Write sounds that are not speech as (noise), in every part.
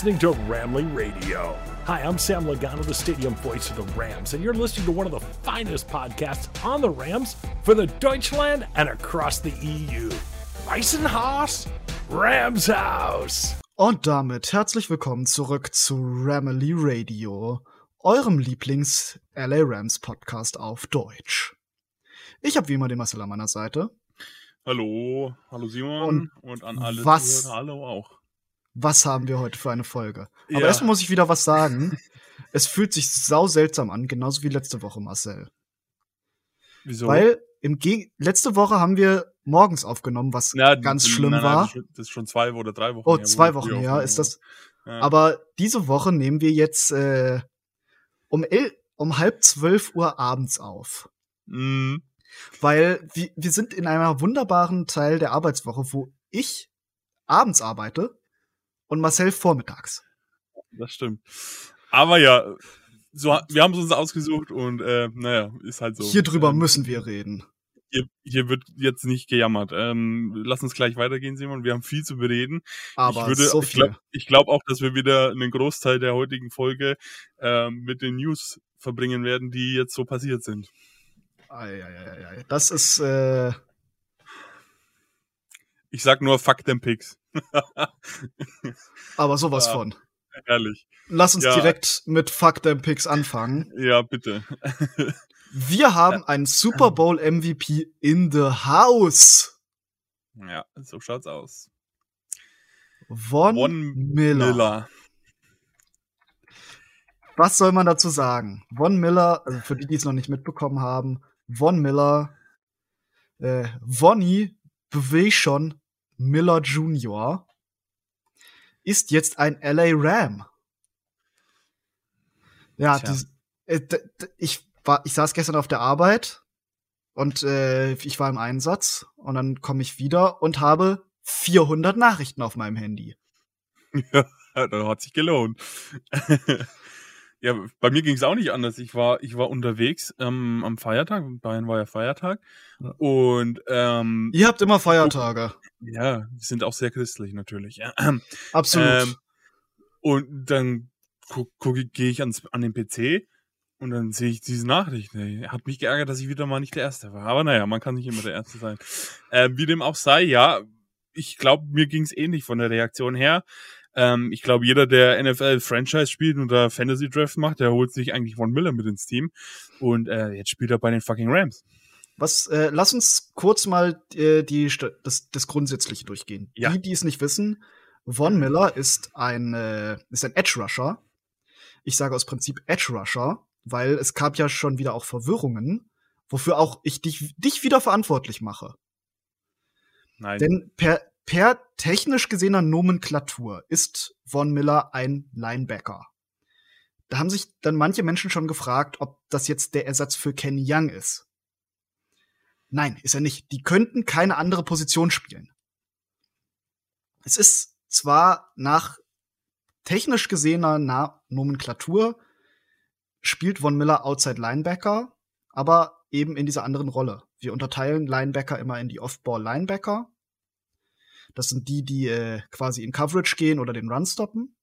listening to Ramley Radio. Hi, I'm Sam Logano, the stadium voice of the Rams, and you're listening to one of the finest podcasts on the Rams for the Deutschland and across the EU. Weißenhaus, Rams House. Und damit herzlich willkommen zurück zu Ramley Radio, eurem Lieblings-LA Rams Podcast auf Deutsch. Ich habe wie immer den Marcel an meiner Seite. Hallo, hallo Simon und, und an alle was, Zuhörer, hallo auch. Was haben wir heute für eine Folge? Aber Ja. erstmal muss ich wieder was sagen. (laughs) es fühlt sich sau seltsam an, genauso wie letzte Woche, Marcel. Wieso? Weil im Geg letzte Woche haben wir morgens aufgenommen, was Ja, ganz schlimm nein, nein, war. Das ist, schon, zwei oder drei Wochen Oh, her, zwei Wochen her ist das. Ja. Aber diese Woche nehmen wir jetzt äh, um, el um halb zwölf Uhr abends auf. Mm, Weil wir, wir sind in einer wunderbaren Teil der Arbeitswoche, wo ich abends arbeite und Marcel vormittags. das stimmt. Aber ja, so, wir haben es uns ausgesucht und äh, naja, ist halt so. Hier drüber Ähm, müssen wir reden. Hier, hier wird jetzt nicht gejammert. Ähm, lass uns gleich weitergehen, Simon. Wir haben viel zu bereden. Aber ich würde, so ich glaube glaub auch, dass wir wieder einen Großteil der heutigen Folge ähm, mit den News verbringen werden, die jetzt so passiert sind. Das ist äh, Ich sag nur Fuck them Pigs. Aber (laughs) sowas Ja. von. Ehrlich. Lass uns Ja. direkt mit Fuck Them Picks anfangen. Ja, bitte. (laughs) Wir haben einen Super Bowl MVP in the house. Ja, so schaut's aus. Von, Von Miller. Miller. Was soll man dazu sagen? Von Miller, also für die, die es noch nicht mitbekommen haben, Von Miller, äh, Vonnie Bevation Miller Jr. ist jetzt ein LA Ram. Ja, dies, äh, ich war, ich saß gestern auf der Arbeit und äh, ich war im Einsatz und dann komme ich wieder und habe 400 Nachrichten auf meinem Handy. (laughs) Ja, das hat sich gelohnt. (laughs) ja, bei mir ging's auch nicht anders. Ich war, ich war unterwegs ähm, am Feiertag. In Bayern war ja Feiertag. Ja. Und ähm, Ihr habt immer Feiertage. ja, wir sind auch sehr christlich natürlich. Ja. Absolut. Ähm, und dann guck, guck, gehe ich ans, an den PC und dann sehe ich diese Nachricht. Ey. Hat mich geärgert, dass ich wieder mal nicht der Erste war. Aber naja, man kann nicht immer der Erste sein. Ähm, wie dem auch sei, ja, ich glaube, mir ging's ähnlich von der Reaktion her. Ähm, ich glaube, jeder, der NFL-Franchise spielt und da Fantasy-Draft macht, der holt sich eigentlich Von Miller mit ins Team. Und äh, jetzt spielt er bei den fucking Rams. Was, äh, lass uns kurz mal äh, die, das, das Grundsätzliche durchgehen. Ja. Die, die es nicht wissen, Von Miller ist ein, äh, ist ein Edge Rusher. Ich sage aus Prinzip Edge Rusher, weil es gab ja schon wieder auch Verwirrungen, wofür auch ich dich, dich wieder verantwortlich mache. Nein. Denn per, per technisch gesehener Nomenklatur ist Von Miller ein Linebacker. Da haben sich dann manche Menschen schon gefragt, ob das jetzt der Ersatz für Kenny Young ist. Nein, ist er nicht. Die könnten keine andere Position spielen. Es ist zwar nach technisch gesehener Na Nomenklatur spielt Von Miller Outside Linebacker, aber eben in dieser anderen Rolle. Wir unterteilen Linebacker immer in die Off-Ball Linebacker. Das sind die, die äh, quasi in Coverage gehen oder den Run stoppen.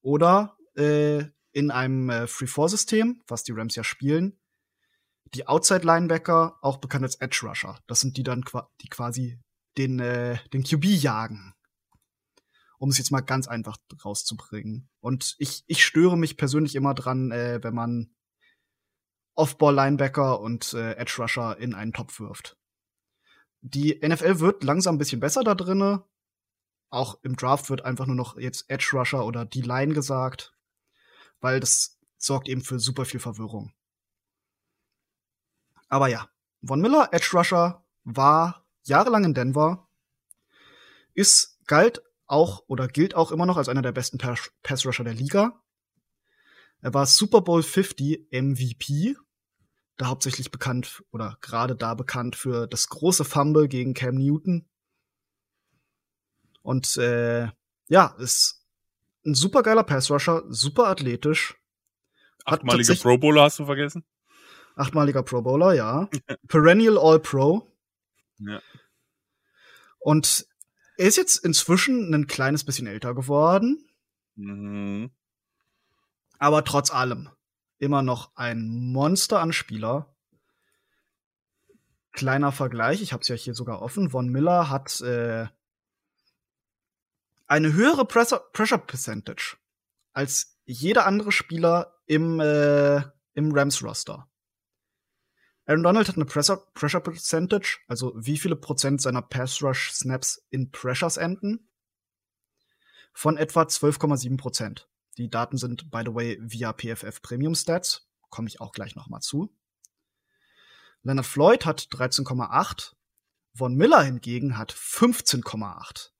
Oder äh, in einem äh, Free-4-System, was die Rams ja spielen, die Outside Linebacker, auch bekannt als Edge Rusher. Das sind die dann, die quasi den, äh, den QB jagen. Um es jetzt mal ganz einfach rauszubringen. Und ich, ich störe mich persönlich immer dran, äh, wenn man Off-Ball-Linebacker und äh, Edge Rusher in einen Topf wirft. Die NFL wird langsam ein bisschen besser da drinne. Auch im Draft wird einfach nur noch jetzt Edge Rusher oder die Line gesagt, weil das sorgt eben für super viel Verwirrung. Aber ja, Von Miller, Edge Rusher, war jahrelang in Denver, ist galt auch oder gilt auch immer noch als einer der besten Pass Pass Rusher der Liga. Er war Super Bowl 50 MVP, da hauptsächlich bekannt oder gerade da bekannt für das große Fumble gegen Cam Newton. Und äh, ja, ist ein super geiler Pass-Rusher, super athletisch. Achtmaliger Pro Bowler hast du vergessen? Achtmaliger Pro Bowler, ja. (laughs) Perennial All-Pro. Ja. Und er ist jetzt inzwischen ein kleines bisschen älter geworden. Mhm. Aber trotz allem immer noch ein Monster an Spieler. Kleiner Vergleich, ich habe es ja hier sogar offen. Von Miller hat äh, eine höhere Pressure, Pressure Percentage als jeder andere Spieler im, äh, im Rams-Roster. Aaron Donald hat eine Pressure, Pressure Percentage, also wie viele Prozent seiner Pass Rush Snaps in Pressures enden, von etwa 12,7 Prozent. Die Daten sind, by the way, via PFF Premium Stats. Komme ich auch gleich noch mal zu. Leonard Floyd hat 13,8. Von Miller hingegen hat 15,8.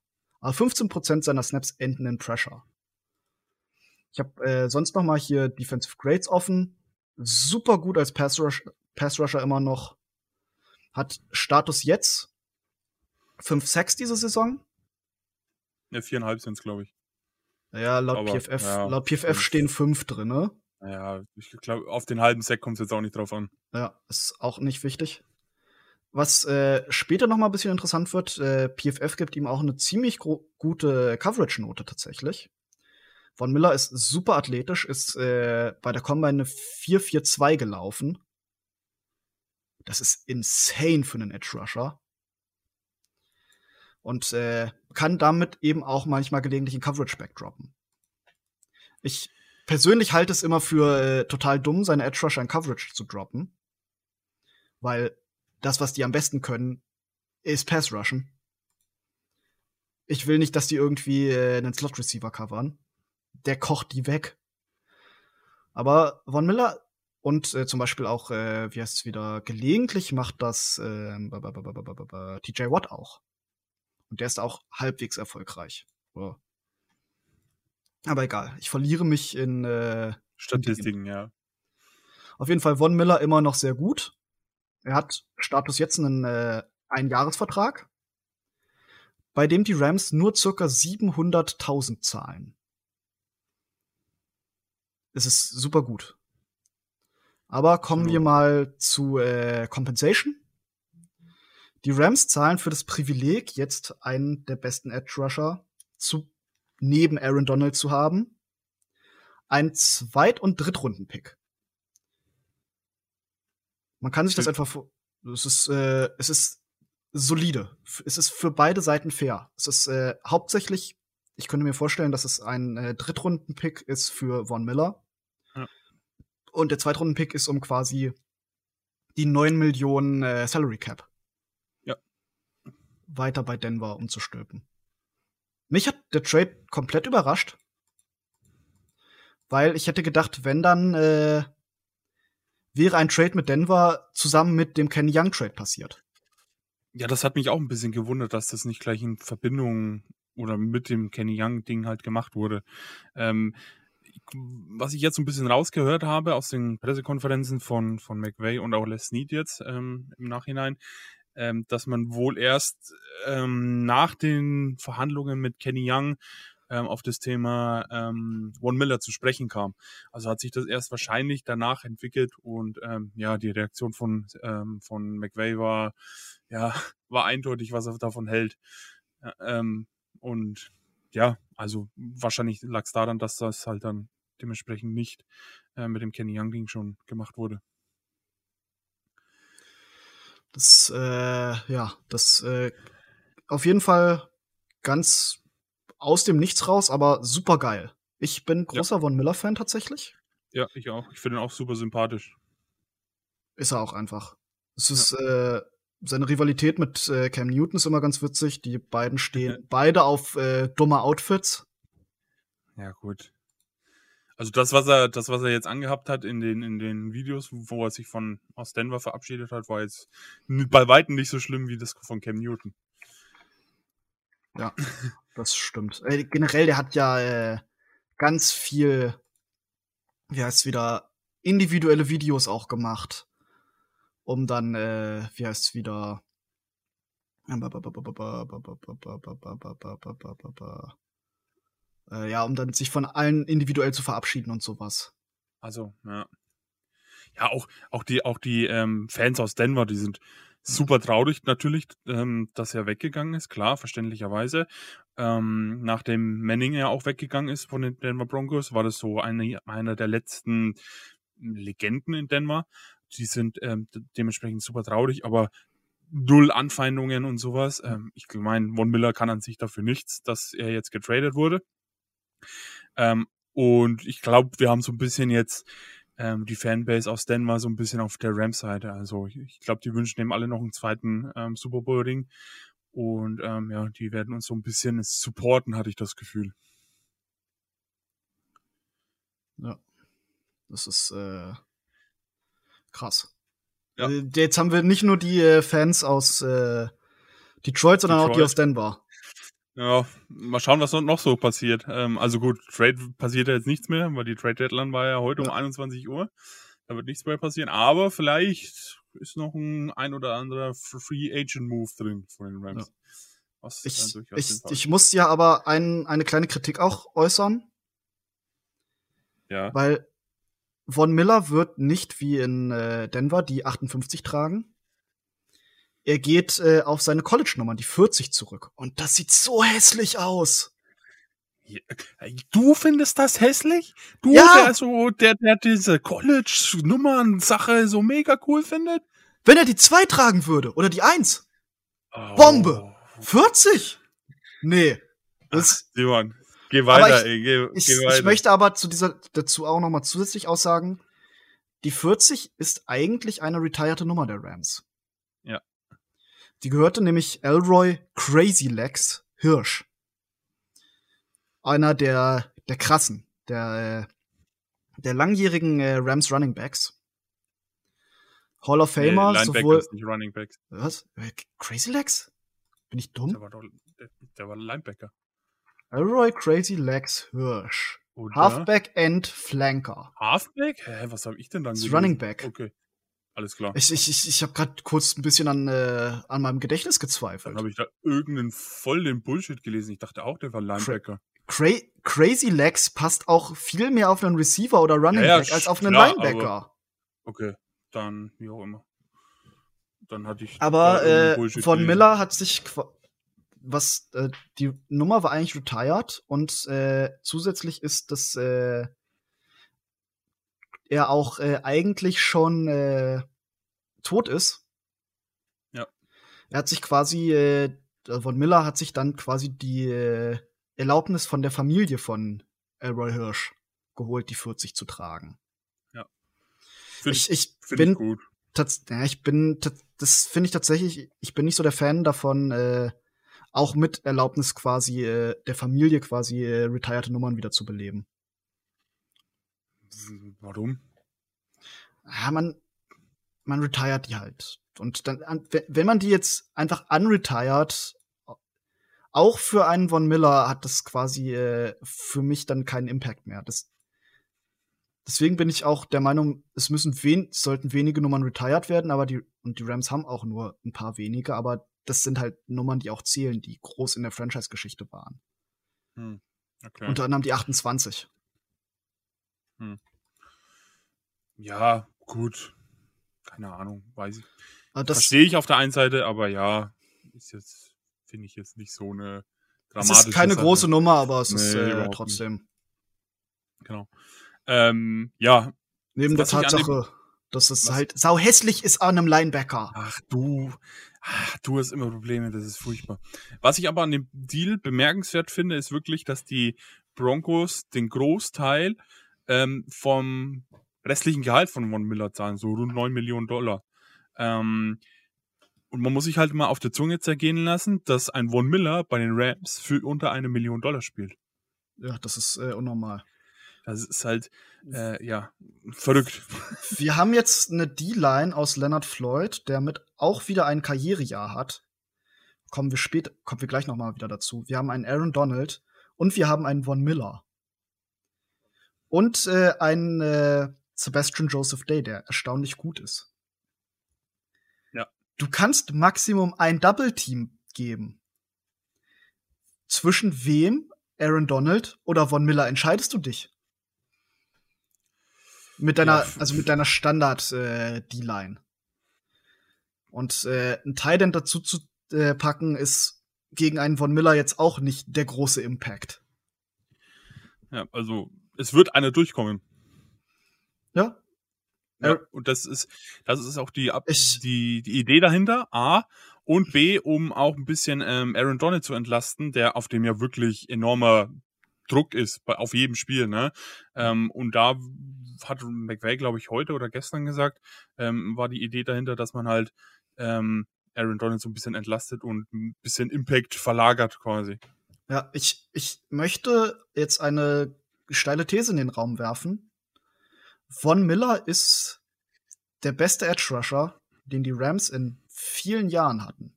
Aber 15 Prozent seiner Snaps enden in Pressure. Ich habe äh, sonst noch mal hier Defensive Grades offen. Super gut als Pass, Rush, Pass Rusher immer noch. Hat Status jetzt 5 Sacks diese Saison. Ja, viereinhalb sind es, glaube ich. Ja, laut Aber, PFF, ja, laut PFF stehen fünf drin, ne? Naja, ich glaube, auf den halben Sack kommt es jetzt auch nicht drauf an. Ja, ist auch nicht wichtig. Was äh, später noch mal ein bisschen interessant wird, äh, PFF gibt ihm auch eine ziemlich gute Coverage-Note tatsächlich. Von Miller ist super athletisch, ist äh, bei der Combine eine 4-4-2 gelaufen. Das ist insane für einen Edge-Rusher. Und äh, kann damit eben auch manchmal gelegentlich in Coverage backdroppen. Ich persönlich halte es immer für äh, total dumm, seine Edge Rusher in Coverage zu droppen. Weil das, was die am besten können, ist Pass Rushen. Ich will nicht, dass die irgendwie äh, einen Slot Receiver covern. Der kocht die weg. Aber Von Miller und äh, zum Beispiel auch, äh, wie heißt es wieder, gelegentlich macht das äh, TJ Watt auch. Und der ist auch halbwegs erfolgreich. So. Aber egal, ich verliere mich in äh, Statistiken, ja. auf jeden Fall Von Miller immer noch sehr gut. Er hat Status jetzt einen äh, Einjahresvertrag, bei dem die Rams nur circa 700.000 zahlen. Es ist super gut. Aber kommen wir Absolut. mal zu äh, Compensation. Die Rams zahlen für das Privileg, jetzt einen der besten Edge Rusher zu neben Aaron Donald zu haben, einen Zweit- und Drittrunden-Pick. Man kann sich das Hm. einfach vor. Es ist, äh, es ist solide. Es ist für beide Seiten fair. Es ist äh, hauptsächlich, ich könnte mir vorstellen, dass es ein äh, Drittrunden-Pick ist für Von Miller. Ja. Und der Zweitrunden-Pick ist um quasi die 9 Millionen äh, Salary Cap. Weiter bei Denver umzustülpen. Mich hat der Trade komplett überrascht. Weil ich hätte gedacht, wenn dann äh, wäre ein Trade mit Denver zusammen mit dem Kenny Young Trade passiert. Ja, das hat mich auch ein bisschen gewundert, dass das nicht gleich in Verbindung oder mit dem Kenny Young-Ding halt gemacht wurde. Ähm, was ich jetzt so ein bisschen rausgehört habe aus den Pressekonferenzen von, von McVay und auch Les Snead jetzt ähm, im Nachhinein, ähm, dass man wohl erst ähm, nach den Verhandlungen mit Kenny Young ähm, auf das Thema ähm, Von Miller zu sprechen kam. Also hat sich das erst wahrscheinlich danach entwickelt und ähm, ja, die Reaktion von, ähm, von McVay war, ja, (laughs) war eindeutig, was er davon hält. Ähm, und ja, also wahrscheinlich lag es daran, dass das halt dann dementsprechend nicht äh, mit dem Kenny Young Ding schon gemacht wurde. Das, äh, ja, das äh, auf jeden Fall ganz aus dem Nichts raus, aber super geil. Ich bin großer Von Miller-Fan tatsächlich. Ja, ich auch. Ich finde ihn auch super sympathisch. Ist er auch einfach. Es ist äh, seine Rivalität mit äh, Cam Newton ist immer ganz witzig. Die beiden stehen (laughs) beide auf äh, dumme Outfits. Ja, gut. Also das, was er, das, was er jetzt angehabt hat in den, in den Videos, wo er sich von aus Denver verabschiedet hat, war jetzt bei weitem nicht so schlimm wie das von Cam Newton. Ja, das stimmt. Äh, generell, der hat ja äh, ganz viel, wie heißt wieder, individuelle Videos auch gemacht, um dann, äh, wie heißt wieder, äh, ja, um dann sich von allen individuell zu verabschieden und sowas. Also, ja. Ja, auch, auch die, auch die ähm, Fans aus Denver, die sind, super traurig natürlich, ähm, dass er weggegangen ist, klar, verständlicherweise. Ähm, nachdem Manning ja auch weggegangen ist von den Denver Broncos, war das so eine, einer der letzten Legenden in Denver. Die sind ähm, dementsprechend super traurig, aber null Anfeindungen und sowas. Ähm, ich meine, Von Miller kann an sich dafür nichts, dass er jetzt getradet wurde. Ähm, und ich glaube, wir haben so ein bisschen jetzt ähm, die Fanbase aus Denver so ein bisschen auf der Rams-Seite. Also ich glaube, die wünschen dem alle noch einen zweiten ähm, Super Bowl-Ring. Und ähm, ja, die werden uns so ein bisschen supporten, hatte ich das Gefühl. Ja. Das ist äh, krass. Ja. Äh, jetzt haben wir nicht nur die äh, Fans aus äh, Detroit, sondern Detroit. auch die aus Denver. Ja, mal schauen, was noch so passiert. Ähm, also gut, Trade passiert ja jetzt nichts mehr, weil die Trade Deadline war ja heute ja. um 21 Uhr. Da wird nichts mehr passieren. Aber vielleicht ist noch ein ein oder anderer Free Agent Move drin von den Rams. Ja. Was ich, ich, ich muss ja aber ein, eine kleine Kritik auch äußern. Ja. Weil Von Miller wird nicht wie in äh, Denver die 58 tragen er geht äh, auf seine College-Nummer, die 40 zurück. Und das sieht so hässlich aus. Du findest das hässlich? Du, ja. der so, der, der diese College-Nummern-Sache so mega cool findet? Wenn er die 2 tragen würde oder die 1. Oh. Bombe. 40? Nee. Das, Ach, Simon, geh weiter, ich, ey, geh, ich, geh weiter. Ich möchte aber zu dieser, dazu auch noch mal zusätzlich aussagen, die 40 ist eigentlich eine retierte Nummer der Rams. Die gehörte nämlich Elroy Crazy Legs Hirsch. Einer der, der krassen, der, der langjährigen äh, Rams Running Backs. Hall of Famer, nee, sowohl. Nicht Running Backs. Was? Äh, Crazy Legs? Bin ich dumm? Der war, doch, der, der war Linebacker. Elroy Crazy Legs Hirsch. Oder? Halfback End Flanker. Halfback? Hä, was habe ich denn dann gelesen? Running Back. Okay. Alles klar. Ich, ich, ich, ich habe gerade kurz ein bisschen an, äh, an meinem Gedächtnis gezweifelt. Dann habe ich da irgendeinen voll den Bullshit gelesen. Ich dachte auch, der war Linebacker. Cra Crazy Legs passt auch viel mehr auf einen Receiver oder Running ja, Back ja, als auf einen klar, Linebacker. okay, dann wie auch immer. Dann hatte ich. Aber äh, von gelesen. Miller hat sich was äh, die Nummer war eigentlich retired und äh, zusätzlich ist das äh, er auch äh, eigentlich schon äh, tot ist. Ja. Er hat sich quasi, äh, von Miller hat sich dann quasi die äh, Erlaubnis von der Familie von Elroy Hirsch geholt, die 40 zu tragen. Ja. Find, ich, ich bin ich gut. Ja, ich bin, das finde ich tatsächlich, ich bin nicht so der Fan davon, äh, auch mit Erlaubnis quasi äh, der Familie quasi äh, retired Nummern wieder zu beleben. Warum? Ja, man, man retired die halt. Und dann, wenn man die jetzt einfach unretired, auch für einen Von Miller hat das quasi äh, für mich dann keinen Impact mehr. Das, deswegen bin ich auch der Meinung, es müssen wen, sollten wenige Nummern retired werden, aber die, und die Rams haben auch nur ein paar wenige, aber das sind halt Nummern, die auch zählen, die groß in der Franchise-Geschichte waren. Hm. Okay. Unter anderem die 28. Hm. Ja, gut. Keine Ahnung, weiß ich. Verstehe ich auf der einen Seite, aber ja, ist jetzt, finde ich jetzt nicht so eine dramatische. Es ist keine Sache. große Nummer, aber es nee, ist äh, trotzdem. Nicht. Genau. Ähm, ja. Neben der Tatsache, dass es was? halt sau hässlich ist an einem Linebacker. Ach du, ach, du hast immer Probleme, das ist furchtbar. Was ich aber an dem Deal bemerkenswert finde, ist wirklich, dass die Broncos den Großteil ähm, vom restlichen Gehalt von Von Miller zahlen, so rund 9 Millionen Dollar. Ähm, und man muss sich halt mal auf der Zunge zergehen lassen, dass ein Von Miller bei den Rams für unter eine Million Dollar spielt. Ja, das ist äh, unnormal. Das ist halt, äh, ja, verrückt. (laughs) Wir haben jetzt eine D-Line aus Leonard Floyd, der mit auch wieder ein Karrierejahr hat. Kommen wir später, kommen wir gleich noch mal wieder dazu. Wir haben einen Aaron Donald und wir haben einen Von Miller. Und äh, einen äh, Sebastian Joseph Day, der erstaunlich gut ist. Ja. Du kannst Maximum ein Double Team geben. Zwischen wem, Aaron Donald oder Von Miller, entscheidest du dich? Mit deiner, ja. also mit deiner Standard äh. Und äh, ein Titan dazu zu äh, packen, ist gegen einen Von Miller jetzt auch nicht der große Impact. Ja, also es wird einer durchkommen. Ja. ja und das ist, das ist auch die, ich, die, die Idee dahinter. A. Und B, um auch ein bisschen ähm, Aaron Donald zu entlasten, der auf dem ja wirklich enormer Druck ist bei, auf jedem Spiel. Ne? Ähm, und da hat McVay, glaube ich, heute oder gestern gesagt, ähm, war die Idee dahinter, dass man halt ähm, Aaron Donald so ein bisschen entlastet und ein bisschen Impact verlagert quasi. Ja, ich, ich möchte jetzt eine steile These in den Raum werfen. Von Miller ist der beste Edge Rusher, den die Rams in vielen Jahren hatten.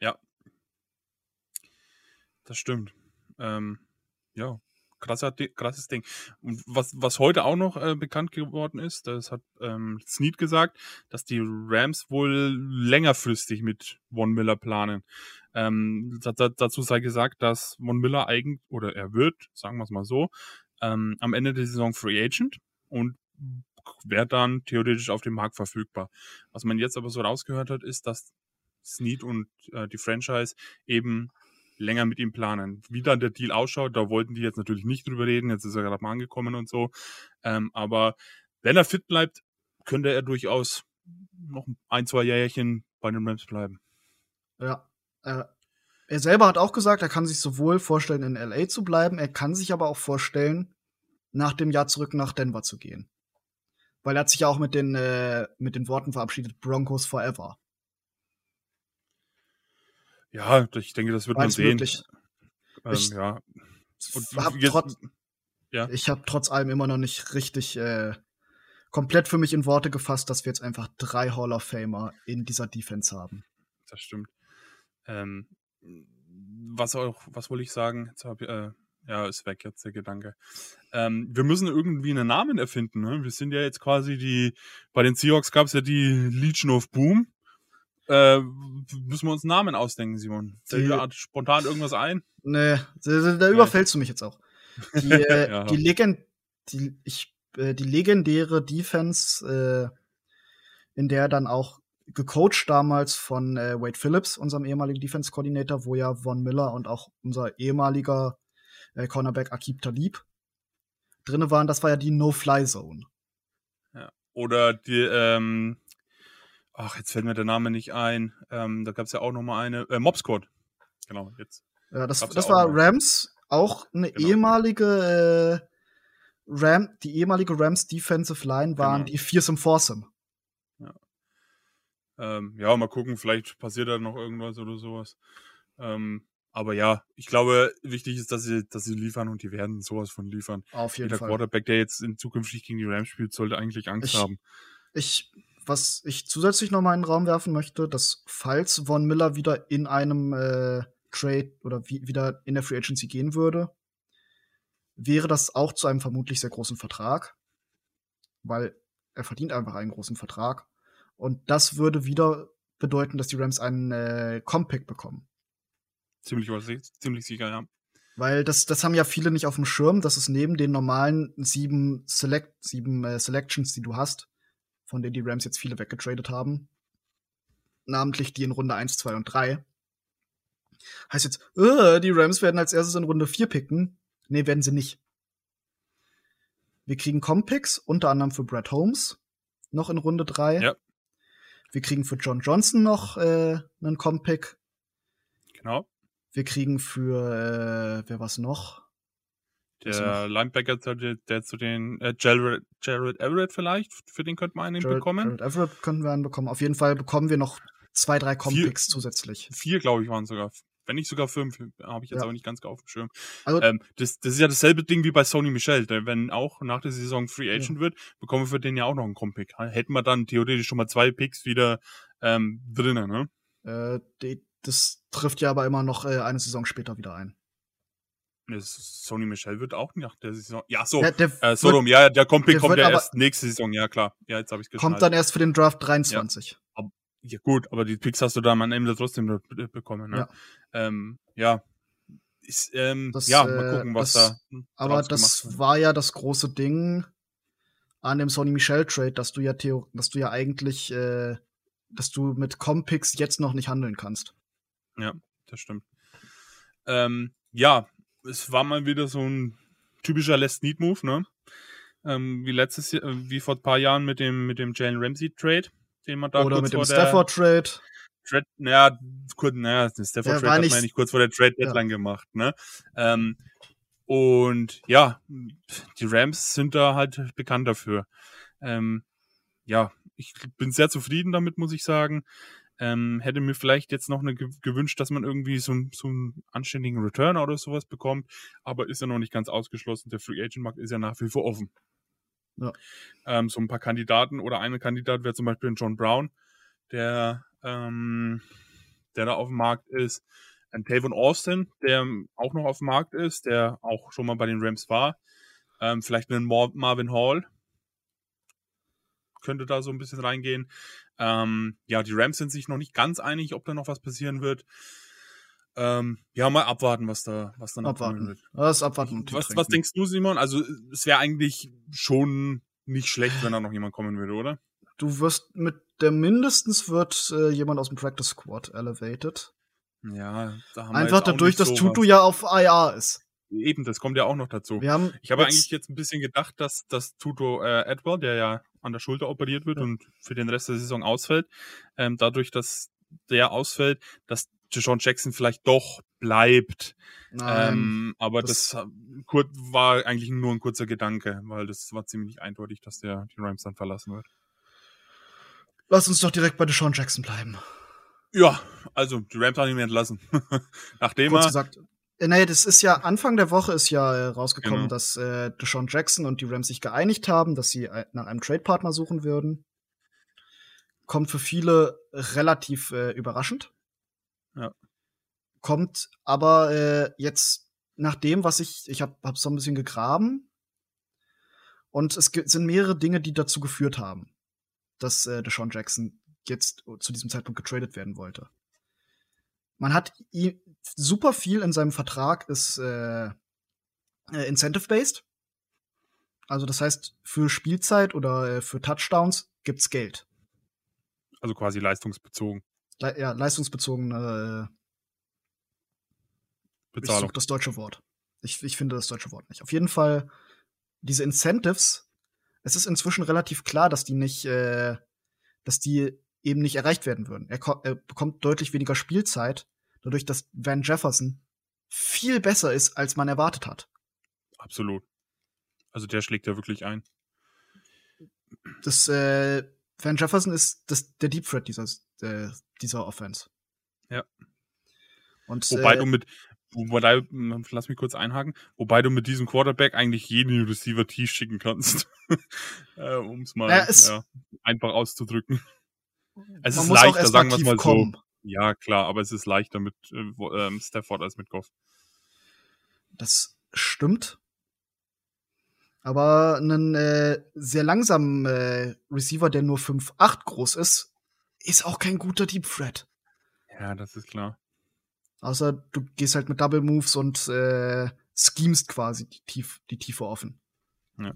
Ja. Das stimmt. Ähm, ja, krasser, krasses Ding. Und was, was heute auch noch äh, bekannt geworden ist, das hat ähm, Snead gesagt, dass die Rams wohl längerfristig mit Von Miller planen. Ähm, dazu sei gesagt, dass Von Miller eigentlich, oder er wird, sagen wir es mal so, ähm, am Ende der Saison Free Agent und wäre dann theoretisch auf dem Markt verfügbar. Was man jetzt aber so rausgehört hat, ist, dass Snead und äh, die Franchise eben länger mit ihm planen. Wie dann der Deal ausschaut, da wollten die jetzt natürlich nicht drüber reden, jetzt ist er gerade mal angekommen und so. Ähm, aber wenn er fit bleibt, könnte er durchaus noch ein, zwei Jährchen bei den Rams bleiben. Ja. Äh, er selber hat auch gesagt, er kann sich sowohl vorstellen, in LA zu bleiben, er kann sich aber auch vorstellen, nach dem Jahr zurück nach Denver zu gehen. Weil er hat sich ja auch mit den, äh, mit den Worten verabschiedet, Broncos forever. Ja, ich denke, das wird man sehen. Möglich. Ähm, ich ja. Hab trotz, ja. Ich habe trotz allem immer noch nicht richtig äh, komplett für mich in Worte gefasst, dass wir jetzt einfach drei Hall of Famer in dieser Defense haben. Das stimmt. Ähm, was auch, was wollte ich sagen? Jetzt hab, äh, ja, ist weg jetzt der Gedanke. Ähm, wir müssen irgendwie einen Namen erfinden. Ne? Wir sind ja jetzt quasi die, bei den Seahawks gab es ja die Legion of Boom. Äh, müssen wir uns einen Namen ausdenken, Simon? Fällt dir spontan irgendwas ein? Nee, da, überfällst du mich jetzt auch. (laughs) Die, äh, ja. die, Legend, die, ich, äh, die legendäre Defense, äh, in der dann auch gecoacht damals von äh, Wade Phillips, unserem ehemaligen Defense-Coordinator, wo ja Von Miller und auch unser ehemaliger äh, Cornerback Akib Talib drinne waren. Das war ja die No-Fly-Zone. Ja. Oder die, ähm, ach, jetzt fällt mir der Name nicht ein. Ähm, da gab es ja auch noch mal eine, äh, Mob Squad. Genau, jetzt. Ja, das, das ja war Rams, auch eine genau. ehemalige äh, Ram, die ehemalige Rams Defensive Line waren genau. die Fearsome Foursome. Ja. Ähm, ja, mal gucken, vielleicht passiert da noch irgendwas oder sowas. Ähm, aber ja, ich glaube, wichtig ist, dass sie, dass sie liefern und die werden sowas von liefern. Auf jeden Jeder Fall. Quarterback, der jetzt in zukünftig gegen die Rams spielt, sollte eigentlich Angst ich, haben. Ich was ich zusätzlich noch mal in den Raum werfen möchte, dass falls Von Miller wieder in einem äh, Trade oder wie, wieder in der Free Agency gehen würde, wäre das auch zu einem vermutlich sehr großen Vertrag, weil er verdient einfach einen großen Vertrag. Und das würde wieder bedeuten, dass die Rams einen äh, Compact bekommen. Ziemlich, ziemlich sicher, ja. Weil das, das haben ja viele nicht auf dem Schirm, dass es neben den normalen sieben, Select, sieben äh, Selections, die du hast, von denen die Rams jetzt viele weggetradet haben. Namentlich die in Runde 1, 2 und 3. Heißt jetzt, äh, die Rams werden als erstes in Runde 4 picken. Nee, werden sie nicht. Wir kriegen Compicks, unter anderem für Brad Holmes, noch in Runde 3. Ja. Wir kriegen für John Johnson noch äh, einen Compick. Genau. Wir kriegen für, äh, wer was noch? Der Linebacker, der, der zu den äh, Jared, Jared Everett vielleicht, für den könnte man einen Jared, bekommen. Jared Everett könnten wir einen bekommen. Auf jeden Fall bekommen wir noch zwei, drei Compicks zusätzlich. Vier, glaube ich, waren sogar. Wenn nicht sogar fünf, habe ich jetzt ja. aber nicht ganz auf dem Schirm. Also, ähm, das, das ist ja dasselbe Ding wie bei Sony Michel. Der, wenn auch nach der Saison Free Agent ja. wird, bekommen wir für den ja auch noch einen Compick. Hätten wir dann theoretisch schon mal zwei Picks wieder ähm, drinnen, ne? Äh, die, das trifft ja aber immer noch äh, eine Saison später wieder ein. Sony Michel wird auch nach der Saison. Ja, so. Ja, der äh, so rum, ja, der kommt, der kommt ja erst nächste Saison, ja klar. Ja, jetzt habe ich Kommt dann erst für den Draft 23. Ja. Ja, gut, aber die Picks hast du dann am Ende trotzdem bekommen, ne? Ja. Ähm, ja. Ist, ähm, das, ja, mal äh, gucken, was das, da. Aber das war ja das große Ding, an dem Sony Michel Trade, dass du ja Theo dass du ja eigentlich, äh, dass du mit Compix jetzt noch nicht handeln kannst. Ja, das stimmt. Ähm, ja, es war mal wieder so ein typischer Last Need Move, ne? Ähm, wie letztes Jahr, wie vor ein paar Jahren mit dem mit dem Jalen Ramsey Trade, den man da Oder mit dem Stafford Trade. Trade, naja, kurz, naja, den Stafford Trade hat man nicht kurz vor der Trade Deadline ja. gemacht, ne? Ähm, und ja, die Rams sind da halt bekannt dafür. Ähm, ja, ich bin sehr zufrieden damit, muss ich sagen. Ähm, hätte mir vielleicht jetzt noch eine gewünscht, dass man irgendwie so, so einen anständigen Return oder sowas bekommt, aber ist ja noch nicht ganz ausgeschlossen. Der Free Agent Markt ist ja nach wie vor offen. Ja. Ähm, so ein paar Kandidaten oder eine Kandidat wäre zum Beispiel John Brown, der, ähm, der da auf dem Markt ist. Ein Tavon Austin, der auch noch auf dem Markt ist, der auch schon mal bei den Rams war. Ähm, vielleicht einen Marvin Hall. Könnte da so ein bisschen reingehen. Ähm, ja, die Rams sind sich noch nicht ganz einig, ob da noch was passieren wird. Ähm, ja, mal abwarten, was da, was dann abwarten wird. Was abwarten. Was, was denkst du, Simon? Also, es wäre eigentlich schon nicht schlecht, wenn da noch jemand kommen würde, oder? Du wirst mit der mindestens wird äh, jemand aus dem Practice Squad elevated. Ja, da haben Einfach wir dadurch, dass Tutu ja auf IR ist. Eben, das kommt ja auch noch dazu. Wir haben ich habe eigentlich jetzt ein bisschen gedacht, dass, dass Tuto äh, Edward, der ja an der Schulter operiert wird ja. und für den Rest der Saison ausfällt, ähm, dadurch, dass der ausfällt, dass Deshaun Jackson vielleicht doch bleibt. Nein, ähm, aber das, das war eigentlich nur ein kurzer Gedanke, weil das war ziemlich eindeutig, dass der die Rams dann verlassen wird. Lass uns doch direkt bei Deshaun Jackson bleiben. Ja, also die Rams haben ihn entlassen. (laughs) Nachdem Kurz er. Gesagt, äh, nee, das ist ja Anfang der Woche ist ja äh, rausgekommen, genau. dass äh, Deshaun Jackson und die Rams sich geeinigt haben, dass sie äh, nach einem Trade-Partner suchen würden. Kommt für viele relativ äh, überraschend. Kommt aber äh, jetzt nach dem, was ich, ich habe hab so ein bisschen gegraben und es sind mehrere Dinge, die dazu geführt haben, dass äh, Deshaun Jackson jetzt zu diesem Zeitpunkt getradet werden wollte. Man hat ihm super viel in seinem Vertrag ist äh, äh, incentive-based. Also das heißt, für Spielzeit oder äh, für Touchdowns gibt's Geld. Also quasi leistungsbezogen. Le ja, leistungsbezogene äh, Bezahlung. Ich suche das deutsche Wort. Ich, ich finde das deutsche Wort nicht. Auf jeden Fall, diese Incentives, es ist inzwischen relativ klar, dass die nicht, äh, dass die eben nicht erreicht werden würden. Er, er bekommt deutlich weniger Spielzeit, dadurch, dass Van Jefferson viel besser ist, als man erwartet hat. Absolut. Also der schlägt ja wirklich ein. Das, äh, Van Jefferson ist das, der Deep Threat dieser, äh, dieser Offense. Ja. Und, wobei äh, du mit, wobei, lass mich kurz einhaken, wobei du mit diesem Quarterback eigentlich jeden Receiver tief schicken kannst. (laughs) äh, um es mal ja, einfach auszudrücken. Es ist leichter, sagen wir es mal kommen. so. Ja, klar, aber es ist leichter mit äh, ähm, Stafford als mit Goff. Das stimmt. Aber einen äh, sehr langsamen äh, Receiver, der nur 5'8 groß ist, ist auch kein guter Deep Threat. Ja, das ist klar. Außer du gehst halt mit Double Moves und äh, schemst quasi die, Tief die Tiefe offen. Ja.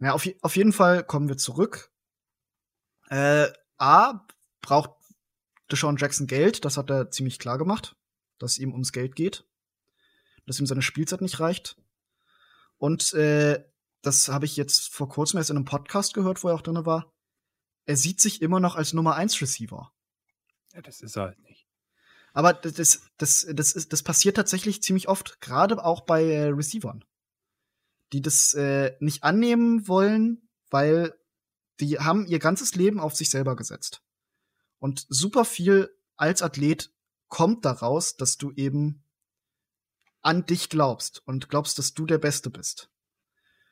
Ja, auf, auf jeden Fall kommen wir zurück. Äh, A, braucht Deshaun Jackson Geld, das hat er ziemlich klar gemacht, dass ihm ums Geld geht, dass ihm seine Spielzeit nicht reicht. Und äh, das habe ich jetzt vor kurzem erst in einem Podcast gehört, wo er auch drin war. Er sieht sich immer noch als Nummer 1 Receiver. Ja, das ist er halt. Aber das, das, das, ist, das passiert tatsächlich ziemlich oft, gerade auch bei äh, Receivern, die das äh, nicht annehmen wollen, weil die haben ihr ganzes Leben auf sich selber gesetzt. Und super viel als Athlet kommt daraus, dass du eben an dich glaubst und glaubst, dass du der Beste bist.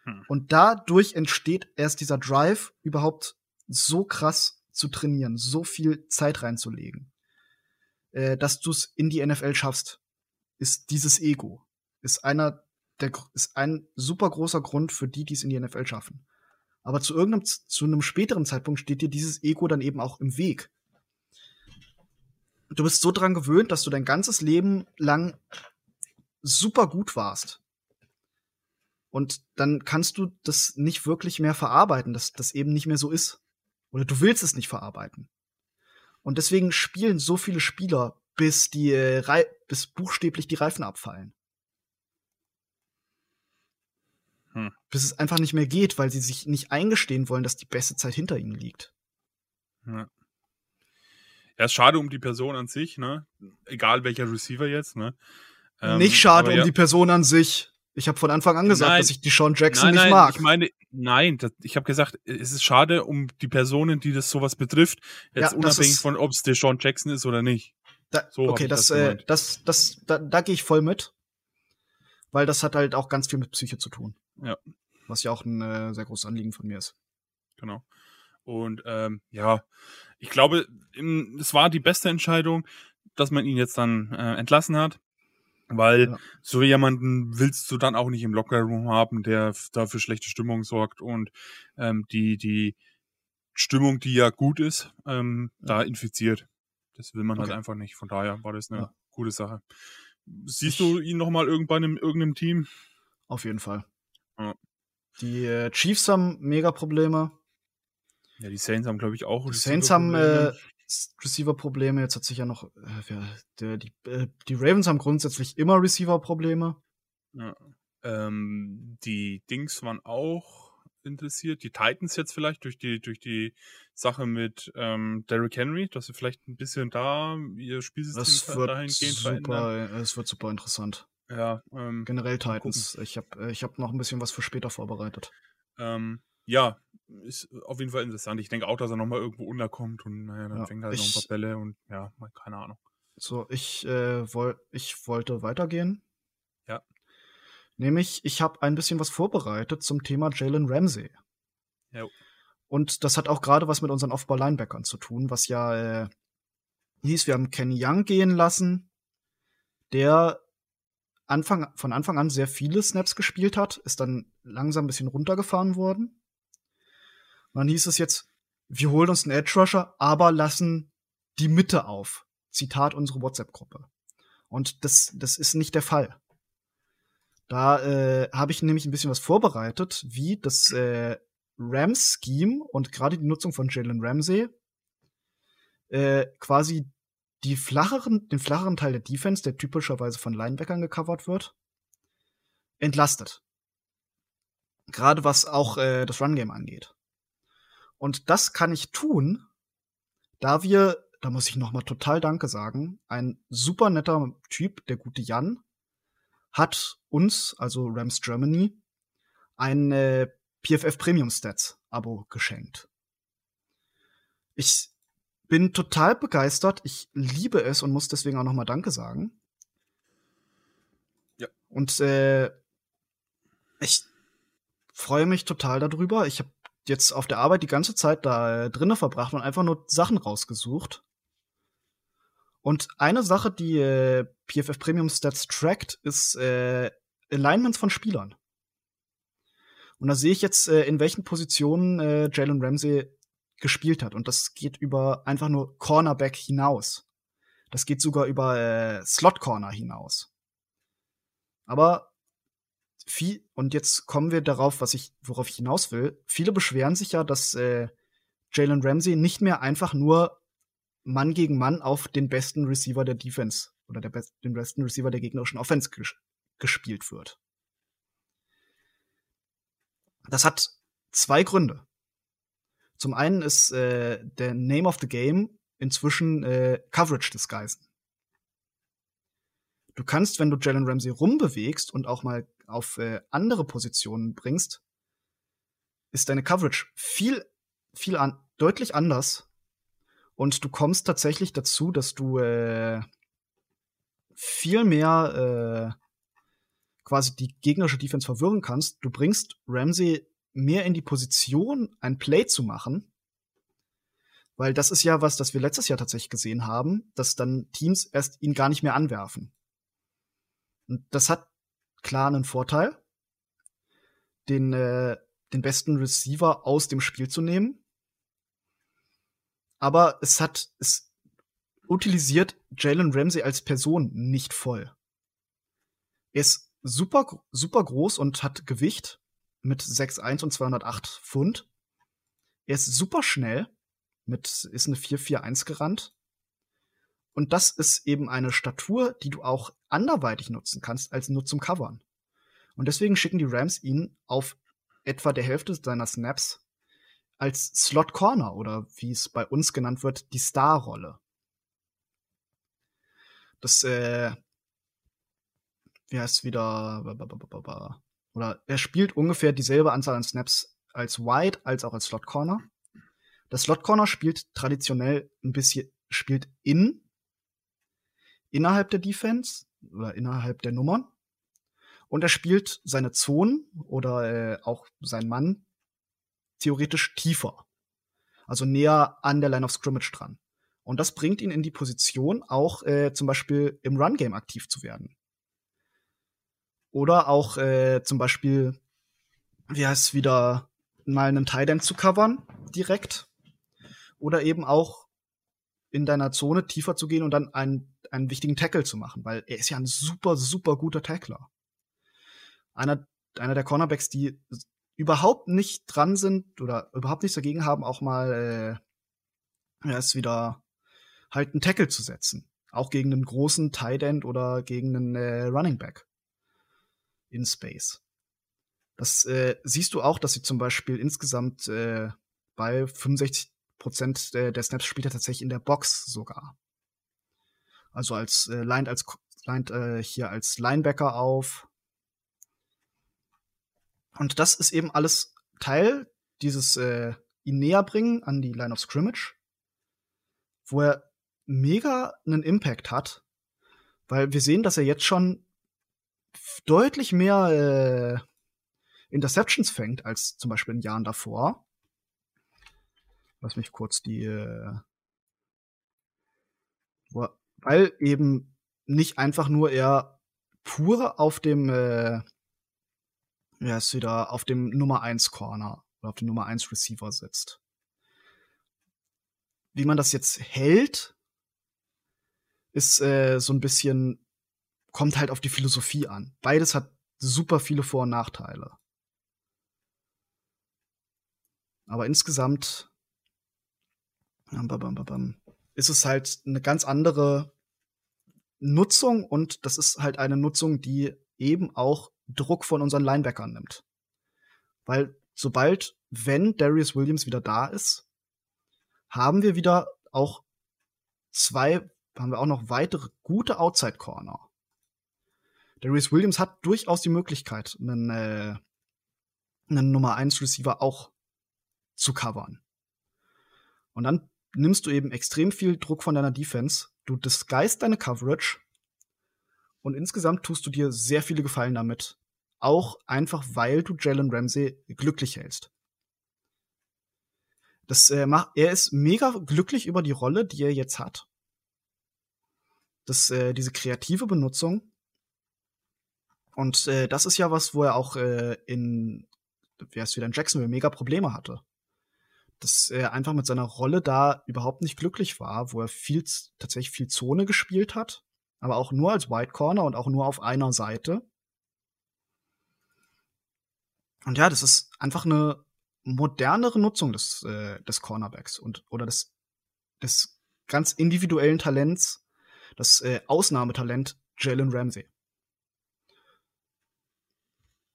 Hm. Und dadurch entsteht erst dieser Drive, überhaupt so krass zu trainieren, so viel Zeit reinzulegen, äh, dass du es in die NFL schaffst, ist dieses Ego. Ist einer der, ist ein super großer Grund für die, die es in die NFL schaffen. Aber zu irgendeinem, zu einem späteren Zeitpunkt steht dir dieses Ego dann eben auch im Weg. Du bist so dran gewöhnt, dass du dein ganzes Leben lang super gut warst. Und dann kannst du das nicht wirklich mehr verarbeiten, dass das eben nicht mehr so ist. Oder du willst es nicht verarbeiten. Und deswegen spielen so viele Spieler, bis die äh, bis buchstäblich die Reifen abfallen. Hm. Bis es einfach nicht mehr geht, weil sie sich nicht eingestehen wollen, dass die beste Zeit hinter ihnen liegt. Ja. Ja, ist schade um die Person an sich, ne? Egal welcher Receiver jetzt, ne? Ähm, nicht schade um ja. die Person an sich. Ich habe von Anfang an gesagt, nein, dass ich die Sean Jackson nein, nicht nein, mag. Ich meine, nein, das, ich habe gesagt, es ist schade um die Personen, die das sowas betrifft, jetzt ja, unabhängig ist, von, ob es der Sean Jackson ist oder nicht. Da, so okay, das, das, äh, das, das, da, da gehe ich voll mit, weil das hat halt auch ganz viel mit Psyche zu tun. Ja. Was ja auch ein äh, sehr großes Anliegen von mir ist. Genau. Und ähm, ja, ich glaube, es war die beste Entscheidung, dass man ihn jetzt dann äh, entlassen hat. Weil ja. so jemanden willst du dann auch nicht im Lockerroom haben, der da für schlechte Stimmung sorgt und ähm, die, die Stimmung, die ja gut ist, ähm, ja. da infiziert. Das will man halt okay. halt einfach nicht. Von daher war das eine ja. gute Sache. Siehst du ihn noch mal irgendwann in irgendeinem Team? Auf jeden Fall. Die äh, Chiefs haben mega Probleme. Ja, die Saints haben, glaube ich, auch. Die Saints haben äh, Receiver-Probleme. Jetzt hat sich ja noch. Äh, der, die, äh, die Ravens haben grundsätzlich immer Receiver-Probleme. Ja. Ähm, die Dings waren auch interessiert. Die Titans jetzt vielleicht durch die, durch die Sache mit ähm, Derrick Henry, dass sie vielleicht ein bisschen da ihr Spielsystem das wird dahingehend super, Es wird super interessant. Ja, ähm, generell Titans. Ich habe äh, ich hab noch ein bisschen was für später vorbereitet. Ähm, ja, ist auf jeden Fall interessant. Ich denke auch, dass er nochmal irgendwo unterkommt und naja, dann ja, fängt halt ich, noch ein paar Bälle und ja, keine Ahnung. So, ich, äh, woll, ich wollte weitergehen. Ja. Nämlich, ich habe ein bisschen was vorbereitet zum Thema Jalen Ramsey. Ja. Und das hat auch gerade was mit unseren Off-Ball-Linebackern zu tun, was ja äh, hieß, wir haben Kenny Young gehen lassen, der Anfang, von Anfang an sehr viele Snaps gespielt hat, ist dann langsam ein bisschen runtergefahren worden. Und dann hieß es jetzt, wir holen uns einen Edge Rusher, aber lassen die Mitte auf. Zitat unsere WhatsApp-Gruppe. Und das, das ist nicht der Fall. Da äh, habe ich nämlich ein bisschen was vorbereitet, wie das äh, Rams-Scheme und gerade die Nutzung von Jalen Ramsey äh, quasi die flacheren, den flacheren Teil der Defense, der typischerweise von Linebackern gecovert wird, entlastet. Gerade was auch äh, das Run-Game angeht. Und das kann ich tun, da wir, da muss ich noch mal total Danke sagen, ein super netter Typ, der gute Jan, hat uns, also Rams Germany, ein äh, PFF Premium Stats Abo geschenkt. Ich bin total begeistert. Ich liebe es und muss deswegen auch noch mal Danke sagen. Ja. Und äh, ich freue mich total darüber. Ich habe jetzt auf der Arbeit die ganze Zeit da äh, drinnen verbracht und einfach nur Sachen rausgesucht. Und eine Sache, die äh, PFF Premium Stats trackt, ist äh, Alignments von Spielern. Und da sehe ich jetzt, äh, in welchen Positionen äh, Jalen Ramsey gespielt hat. Und das geht über einfach nur Cornerback hinaus. Das geht sogar über äh, Slot Corner hinaus. Aber viel, und jetzt kommen wir darauf, was ich, worauf ich hinaus will. Viele beschweren sich ja, dass äh, Jalen Ramsey nicht mehr einfach nur Mann gegen Mann auf den besten Receiver der Defense oder der best, den besten Receiver der gegnerischen Offense ges gespielt wird. Das hat zwei Gründe. Zum einen ist äh, der Name of the Game inzwischen äh, Coverage disguisen. Du kannst, wenn du Jalen Ramsey rumbewegst und auch mal auf äh, andere Positionen bringst, ist deine Coverage viel, viel an, deutlich anders. Und du kommst tatsächlich dazu, dass du äh, viel mehr äh, quasi die gegnerische Defense verwirren kannst. Du bringst Ramsey mehr in die Position, ein Play zu machen. Weil das ist ja was, das wir letztes Jahr tatsächlich gesehen haben, dass dann Teams erst ihn gar nicht mehr anwerfen. Und das hat klar einen Vorteil, den, äh, den besten Receiver aus dem Spiel zu nehmen. Aber es hat, es utilisiert Jalen Ramsey als Person nicht voll. Er ist super, super groß und hat Gewicht mit 6'1 und 208 Pfund. Er ist super schnell mit, ist eine 441 gerannt. Und das ist eben eine Statur, die du auch anderweitig nutzen kannst, als nur zum Covern. Und deswegen schicken die Rams ihn auf etwa der Hälfte seiner Snaps als Slot Corner oder wie es bei uns genannt wird, die Star-Rolle. Das, äh, wie heißt wieder, oder er spielt ungefähr dieselbe Anzahl an Snaps als Wide als auch als Slot Corner. Der Slot Corner spielt traditionell ein bisschen, spielt in, innerhalb der Defense oder innerhalb der Nummern. Und er spielt seine Zonen oder äh, auch sein Mann theoretisch tiefer. Also näher an der Line of Scrimmage dran. Und das bringt ihn in die Position, auch äh, zum Beispiel im Run-Game aktiv zu werden. Oder auch äh, zum Beispiel, wie heißt es wieder, mal einen Tight End zu covern, direkt. Oder eben auch in deiner Zone tiefer zu gehen und dann einen, einen wichtigen Tackle zu machen, weil er ist ja ein super, super guter Tackler. Einer, einer der Cornerbacks, die überhaupt nicht dran sind oder überhaupt nichts dagegen haben, auch mal äh, es wieder halt einen Tackle zu setzen. Auch gegen einen großen Tight End oder gegen einen äh, Running Back in Space. Das äh, siehst du auch, dass sie zum Beispiel insgesamt äh, bei 65 Prozent der, der Snaps spielt er tatsächlich in der Box sogar. Also als äh, lined als lined, äh, hier als Linebacker auf. Und das ist eben alles Teil dieses äh, ihn näher bringen an die Line of Scrimmage, wo er mega einen Impact hat, weil wir sehen, dass er jetzt schon deutlich mehr äh, Interceptions fängt als zum Beispiel in Jahren davor. Lass mich kurz die, äh, weil eben nicht einfach nur er pur auf dem, äh, ja, ist wieder auf dem Nummer 1 Corner oder auf dem Nummer 1 Receiver sitzt. Wie man das jetzt hält, ist äh, so ein bisschen, kommt halt auf die Philosophie an. Beides hat super viele Vor- und Nachteile. Aber insgesamt ist es halt eine ganz andere Nutzung und das ist halt eine Nutzung, die eben auch Druck von unseren Linebackern nimmt. Weil sobald, wenn Darius Williams wieder da ist, haben wir wieder auch zwei, haben wir auch noch weitere gute Outside Corner. Darius Williams hat durchaus die Möglichkeit, einen, äh, einen Nummer 1 Receiver auch zu covern. Und dann nimmst du eben extrem viel Druck von deiner Defense, du disguist deine Coverage und insgesamt tust du dir sehr viele Gefallen damit. Auch einfach, weil du Jalen Ramsey glücklich hältst. Das, äh, macht, er ist mega glücklich über die Rolle, die er jetzt hat. Das, äh, diese kreative Benutzung. Und äh, das ist ja was, wo er auch äh, in, wie heißt wieder in Jacksonville mega Probleme hatte dass er einfach mit seiner Rolle da überhaupt nicht glücklich war, wo er viel, tatsächlich viel Zone gespielt hat, aber auch nur als White Corner und auch nur auf einer Seite. Und ja, das ist einfach eine modernere Nutzung des, äh, des Cornerbacks und oder des, des ganz individuellen Talents, das äh, Ausnahmetalent Jalen Ramsey.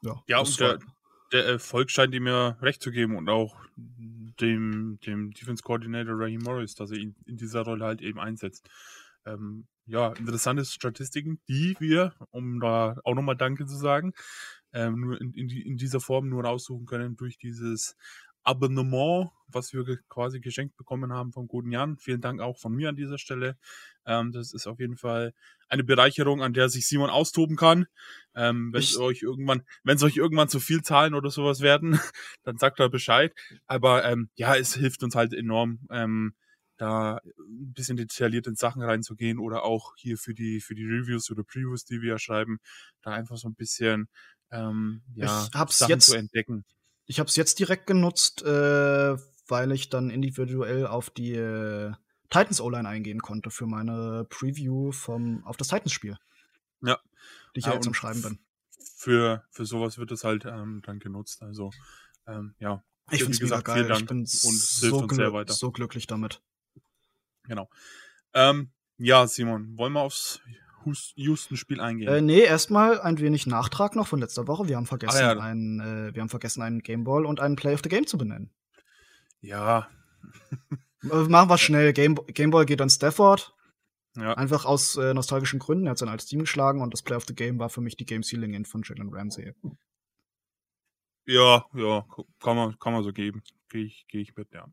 Ja, ja und der, der Erfolg scheint ihm ja recht zu geben und auch dem, dem Defense Coordinator Raheem Morris, dass er ihn in dieser Rolle halt eben einsetzt. Ähm, ja, interessante Statistiken, die wir, um da auch nochmal Danke zu sagen, ähm, nur in, in, in, dieser Form nur raussuchen können durch dieses Abonnement, was wir quasi geschenkt bekommen haben vom guten Jan. Vielen Dank auch von mir an dieser Stelle. Ähm, das ist auf jeden Fall eine Bereicherung, an der sich Simon austoben kann. Ähm, wenn es euch irgendwann, wenn es euch irgendwann zu viel Zahlen oder sowas werden, (laughs) dann sagt er Bescheid. Aber ähm, ja, es hilft uns halt enorm, ähm, da ein bisschen detailliert in Sachen reinzugehen oder auch hier für die für die Reviews oder Previews, die wir schreiben, da einfach so ein bisschen ähm, ja, ich hab's Sachen jetzt, zu entdecken. Ich habe es jetzt direkt genutzt, äh, weil ich dann individuell auf die äh, Titans O-Line eingehen konnte für meine Preview vom auf das Titans-Spiel. Ja. Die ich ja, jetzt am Schreiben bin. für, für sowas wird es halt ähm, dann genutzt. Also, ähm, ja. Ich finde es mega geil. Ich bin und so, glück so glücklich damit. Genau. Ähm, ja, Simon, wollen wir aufs Houston-Spiel eingehen? Äh, nee, erstmal ein wenig Nachtrag noch von letzter Woche. Wir haben vergessen, Ah, ja. einen, äh, wir haben vergessen, einen Gameball und einen Play of the Game zu benennen. Ja, Äh, Machen wir schnell. Game, Gameball geht an Stafford. ja. Einfach aus äh, nostalgischen Gründen. Er hat sein altes Team geschlagen und das Play of the Game war für mich die Game Ceiling in von Jalen Ramsey. Ja, ja, kann man, kann man so geben. Gehe ich, geh ich mit, ja.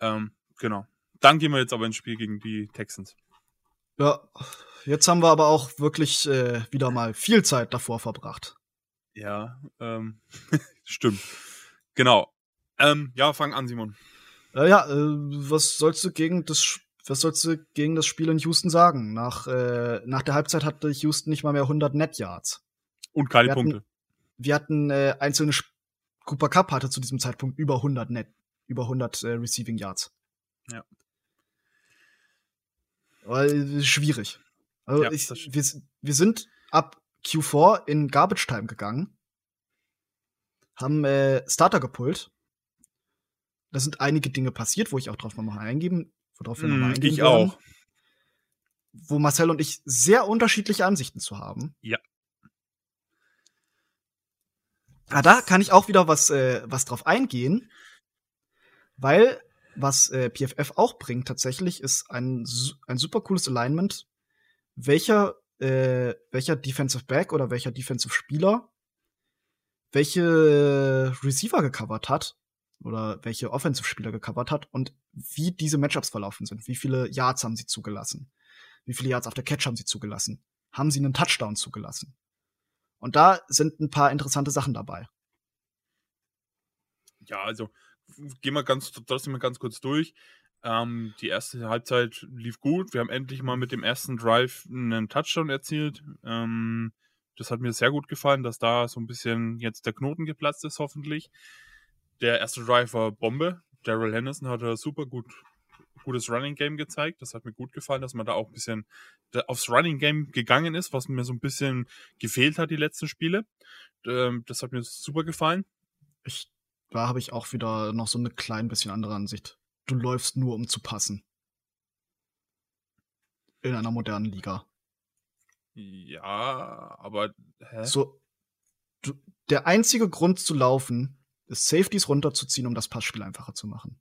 Ähm, genau. Dann gehen wir jetzt aber ins Spiel gegen die Texans. Ja, jetzt haben wir aber auch wirklich äh, wieder mal viel Zeit davor verbracht. Ja, ähm, (laughs) stimmt. Genau. Ähm, ja, fang an, Simon. Äh, ja, äh, was sollst du gegen das was sollst du gegen das Spiel in Houston sagen? Nach, äh, nach der Halbzeit hatte Houston nicht mal mehr 100 Net Yards. Und keine Wir hatten- Punkte. Wir hatten äh, einzelne Sp Cooper Cup hatte zu diesem Zeitpunkt über 100 Net, über 100 äh, Receiving Yards. Ja. Weil schwierig. Also Ja, ich, wir, wir sind ab Q4 in Garbage Time gegangen, haben äh, Starter gepult. Da sind einige Dinge passiert, wo ich auch drauf nochmal eingeben, worauf wir nochmal Mm, eingehen ich werden, auch. Wo Marcel und ich sehr unterschiedliche Ansichten zu haben. Ja. Ah, da kann ich auch wieder was, äh, was drauf eingehen, weil was äh, PFF auch bringt tatsächlich ist ein, ein super cooles Alignment, welcher, äh, welcher Defensive Back oder welcher Defensive Spieler welche Receiver gecovert hat oder welche Offensive Spieler gecovert hat und wie diese Matchups verlaufen sind. Wie viele Yards haben sie zugelassen? Wie viele Yards auf der Catch haben sie zugelassen? Haben sie einen Touchdown zugelassen? Und da sind ein paar interessante Sachen dabei. Ja, also gehen wir ganz, trotzdem mal ganz kurz durch. Ähm, die erste Halbzeit lief gut. Wir haben endlich mal mit dem ersten Drive einen Touchdown erzielt. Ähm, das hat mir sehr gut gefallen, dass da so ein bisschen jetzt der Knoten geplatzt ist, hoffentlich. Der erste Drive war Bombe. Daryl Henderson hat ein super gut, gutes Running Game gezeigt. Das hat mir gut gefallen, dass man da auch ein bisschen da aufs Running Game gegangen ist, was mir so ein bisschen gefehlt hat die letzten Spiele. Ähm, das hat mir super gefallen. Ich, da habe ich auch wieder noch so eine klein bisschen andere Ansicht. Du läufst nur, um zu passen. In einer modernen Liga. Ja, aber hä? So, du, der einzige Grund zu laufen, ist Safeties runterzuziehen, um das Passspiel einfacher zu machen.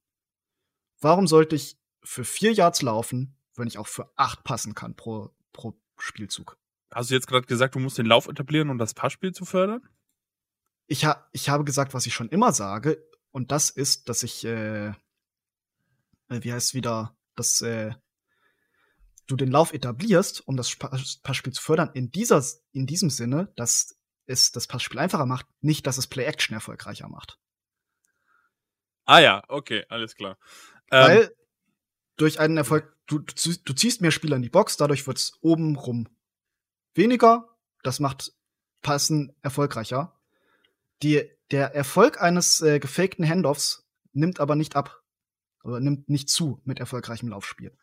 Warum sollte ich für vier Yards laufen, wenn ich auch für acht passen kann pro, pro Spielzug? Hast du jetzt gerade gesagt, du musst den Lauf etablieren, um das Passspiel zu fördern? Ich, ha ich habe gesagt, was ich schon immer sage, und das ist, dass ich, äh, äh, wie heißt wieder, dass äh, du den Lauf etablierst, um das Passspiel zu fördern, in, dieser, in diesem Sinne, dass es das Passspiel einfacher macht, nicht, dass es Play-Action erfolgreicher macht. Ah ja, okay, alles klar. Ähm, Weil durch einen Erfolg, du, du ziehst mehr Spieler in die Box, dadurch wird's oben rum weniger. Das macht Passen erfolgreicher. Die, der Erfolg eines äh, gefakten Handoffs nimmt aber nicht ab. Oder nimmt nicht zu mit erfolgreichem Laufspiel.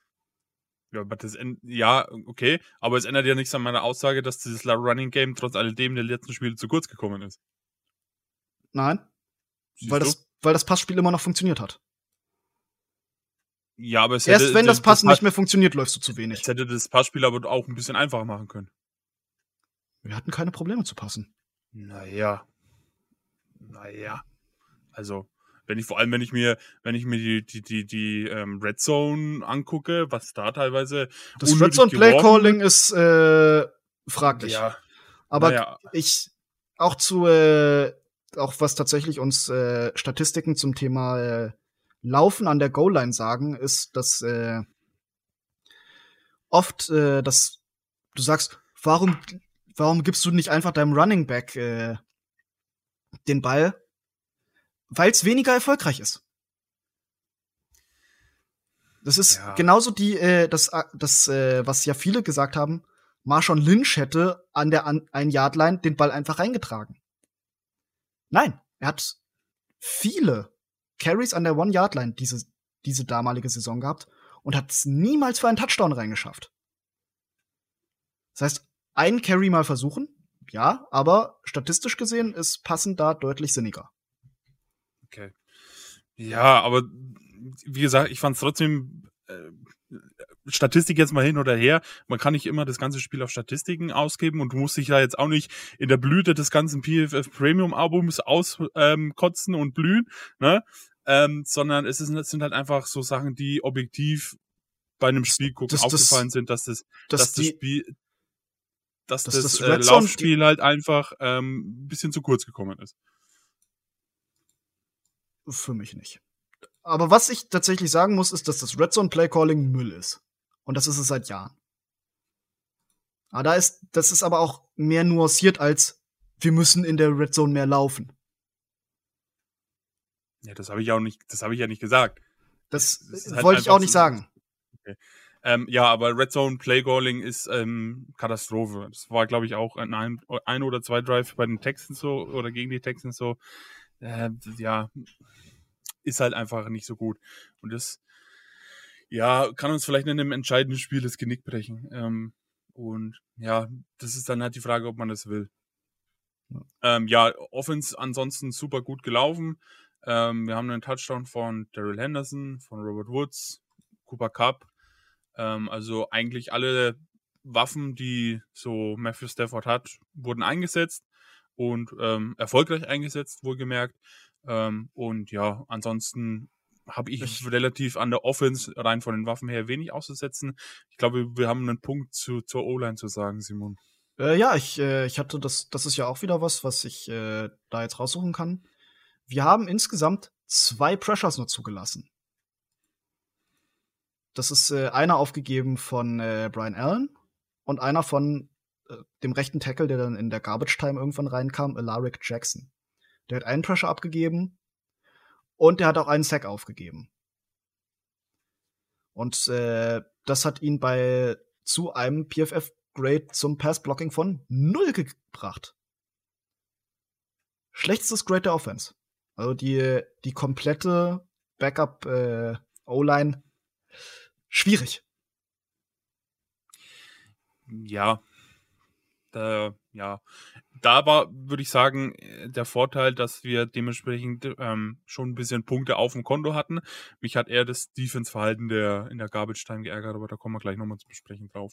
ja, aber das ja, okay, aber es ändert ja nichts an meiner Aussage, dass dieses Running Game trotz alledem der letzten Spiele zu kurz gekommen ist. Nein, Siehst weil du? das, weil das Passspiel immer noch funktioniert hat. ja, aber es Erst hätte, wenn das Passen Pass- nicht mehr funktioniert, läufst du zu wenig. Es hätte das Passspiel aber auch ein bisschen einfacher machen können. Wir hatten keine Probleme zu passen. Naja. Naja. Also, wenn ich vor allem, wenn ich mir, wenn ich mir die, die, die, die ähm, Red Zone angucke, was da teilweise. Das Red Zone Play Calling ist äh, fraglich. Ja, Aber naja. ich auch zu äh, auch was tatsächlich uns äh, Statistiken zum Thema äh, Laufen an der Goal Line sagen, ist, dass äh, oft, äh, dass du sagst, warum warum gibst du nicht einfach deinem Running Back äh, den Ball, weil es weniger erfolgreich ist. Das ist Ja. genauso die, äh, das, äh, das äh, was ja viele gesagt haben, Marshawn Lynch hätte an der an, ein Yard Line den Ball einfach reingetragen. Nein, er hat viele Carries an der One Yard Line diese diese damalige Saison gehabt und hat es niemals für einen Touchdown reingeschafft. Das heißt, einen Carry mal versuchen, ja, aber statistisch gesehen ist passend da deutlich sinniger. Okay. Ja, aber wie gesagt, ich fand es trotzdem äh, Statistik jetzt mal hin oder her. Man kann nicht immer das ganze Spiel auf Statistiken ausgeben und du musst dich da jetzt auch nicht in der Blüte des ganzen PFF Premium Albums auskotzen ähm, und blühen, ne? Ähm, sondern es, ist, es sind halt einfach so Sachen, die objektiv bei einem Spiel gucken das, aufgefallen das, sind, dass das, dass, dass das Spiel, dass, dass das, das äh, Laufspiel halt einfach ähm, ein bisschen zu kurz gekommen ist. Für mich nicht. Aber was ich tatsächlich sagen muss, ist, dass das Red Zone Play Calling Müll ist. Und das ist es seit Jahren. Aber da ist, das ist aber auch mehr nuanciert als wir müssen in der Red Zone mehr laufen. Ja, das habe ich auch nicht, das habe ich ja nicht gesagt. Das, das halt wollte ich auch nicht sagen. Okay. Ähm, ja, aber Red Zone Play Calling ist ähm, Katastrophe. Das war, glaube ich, auch ein, ein oder zwei Drive bei den Texans so oder gegen die Texans so. Äh, ja, ist halt einfach nicht so gut. Und das, ja, kann uns vielleicht in einem entscheidenden Spiel das Genick brechen. Ähm, und ja, das ist dann halt die Frage, ob man das will. Ja, ähm, ja Offense ansonsten super gut gelaufen. Ähm, wir haben einen Touchdown von Daryl Henderson, von Robert Woods, Cooper Cup. Ähm, also eigentlich alle Waffen, die so Matthew Stafford hat, wurden eingesetzt und ähm, erfolgreich eingesetzt, wohlgemerkt. Ähm, und ja, ansonsten habe ich, ich relativ an der Offense rein von den Waffen her wenig auszusetzen. Ich glaube, wir haben einen Punkt zu, zur O-Line zu sagen, Simon. Äh, ja, ich, äh, ich hatte das, das ist ja auch wieder was, was ich äh, da jetzt raussuchen kann. Wir haben insgesamt zwei Pressures nur zugelassen. Das ist äh, einer aufgegeben von äh, Brian Allen und einer von äh, dem rechten Tackle, der dann in der Garbage Time irgendwann reinkam, Alaric Jackson. Der hat einen Pressure abgegeben und der hat auch einen Sack aufgegeben. Und äh, das hat ihn bei zu einem PFF-Grade zum Pass-Blocking von null gebracht. Schlechtestes Grade der Offense. Also die, die komplette Backup äh, O-Line schwierig. Ja. Da, ja da war, würde ich sagen, äh, der Vorteil, dass wir dementsprechend ähm, schon ein bisschen Punkte auf dem Konto hatten. Mich hat eher das Defense-Verhalten der, in der Garbage Time geärgert, aber da kommen wir gleich nochmal zu besprechen drauf.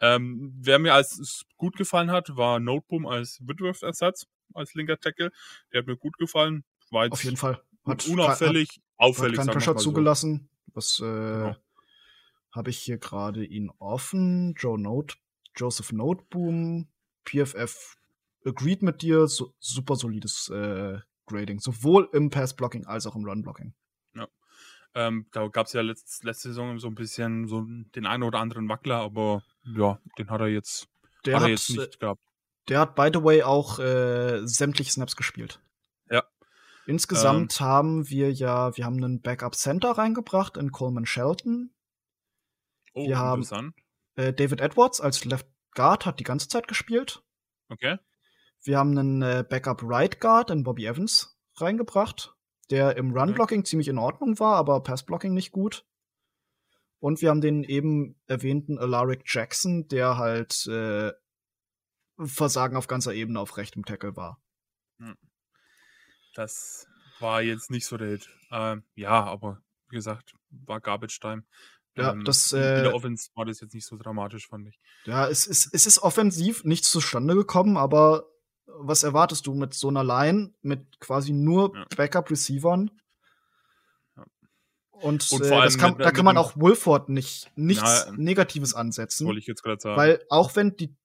Ähm, wer mir als gut gefallen hat, war Noteboom als Whitworth-Ersatz, als linker Tackle. Der hat mir gut gefallen. War Auf jeden Fall. Hat unauffällig, hat, auffällig. Hat keinen Pressure zugelassen. Was äh, genau. Habe ich hier gerade ihn offen? Joe Note, Joseph Noteboom, PFF agreed mit dir, so, super solides äh, Grading, sowohl im Pass-Blocking als auch im Run-Blocking. Ja. Ähm, da gab es ja letzt, letzte Saison so ein bisschen so den einen oder anderen Wackler, aber ja, den hat er jetzt, der hat, er jetzt nicht äh, gehabt. Der hat, by the way, auch äh, sämtliche Snaps gespielt. Ja. Insgesamt ähm, haben wir ja, wir haben einen Backup-Center reingebracht in Coleman Shelton. Oh, wir haben äh, David Edwards als Left Guard hat die ganze Zeit gespielt. Okay. Wir haben einen äh, Backup Right Guard in Bobby Evans reingebracht, der im Run-Blocking okay. ziemlich in Ordnung war, aber Pass-Blocking nicht gut. Und wir haben den eben erwähnten Alaric Jackson, der halt äh, Versagen auf ganzer Ebene auf rechtem Tackle war. Hm. Das war jetzt nicht so der Hit. Ähm, ja, aber wie gesagt, war Garbage Time. Ja, ähm, das, äh, in der Offense war das jetzt nicht so dramatisch, fand ich. Ja, es ist, es ist offensiv nichts zustande gekommen, aber was erwartest du mit so einer Line, mit quasi nur ja. Backup-Receivern? Und, und äh, das kann, mit, da kann man auch Wolford nicht nichts na, Negatives ansetzen. Wollte ich jetzt gerade sagen. Weil auch wenn die,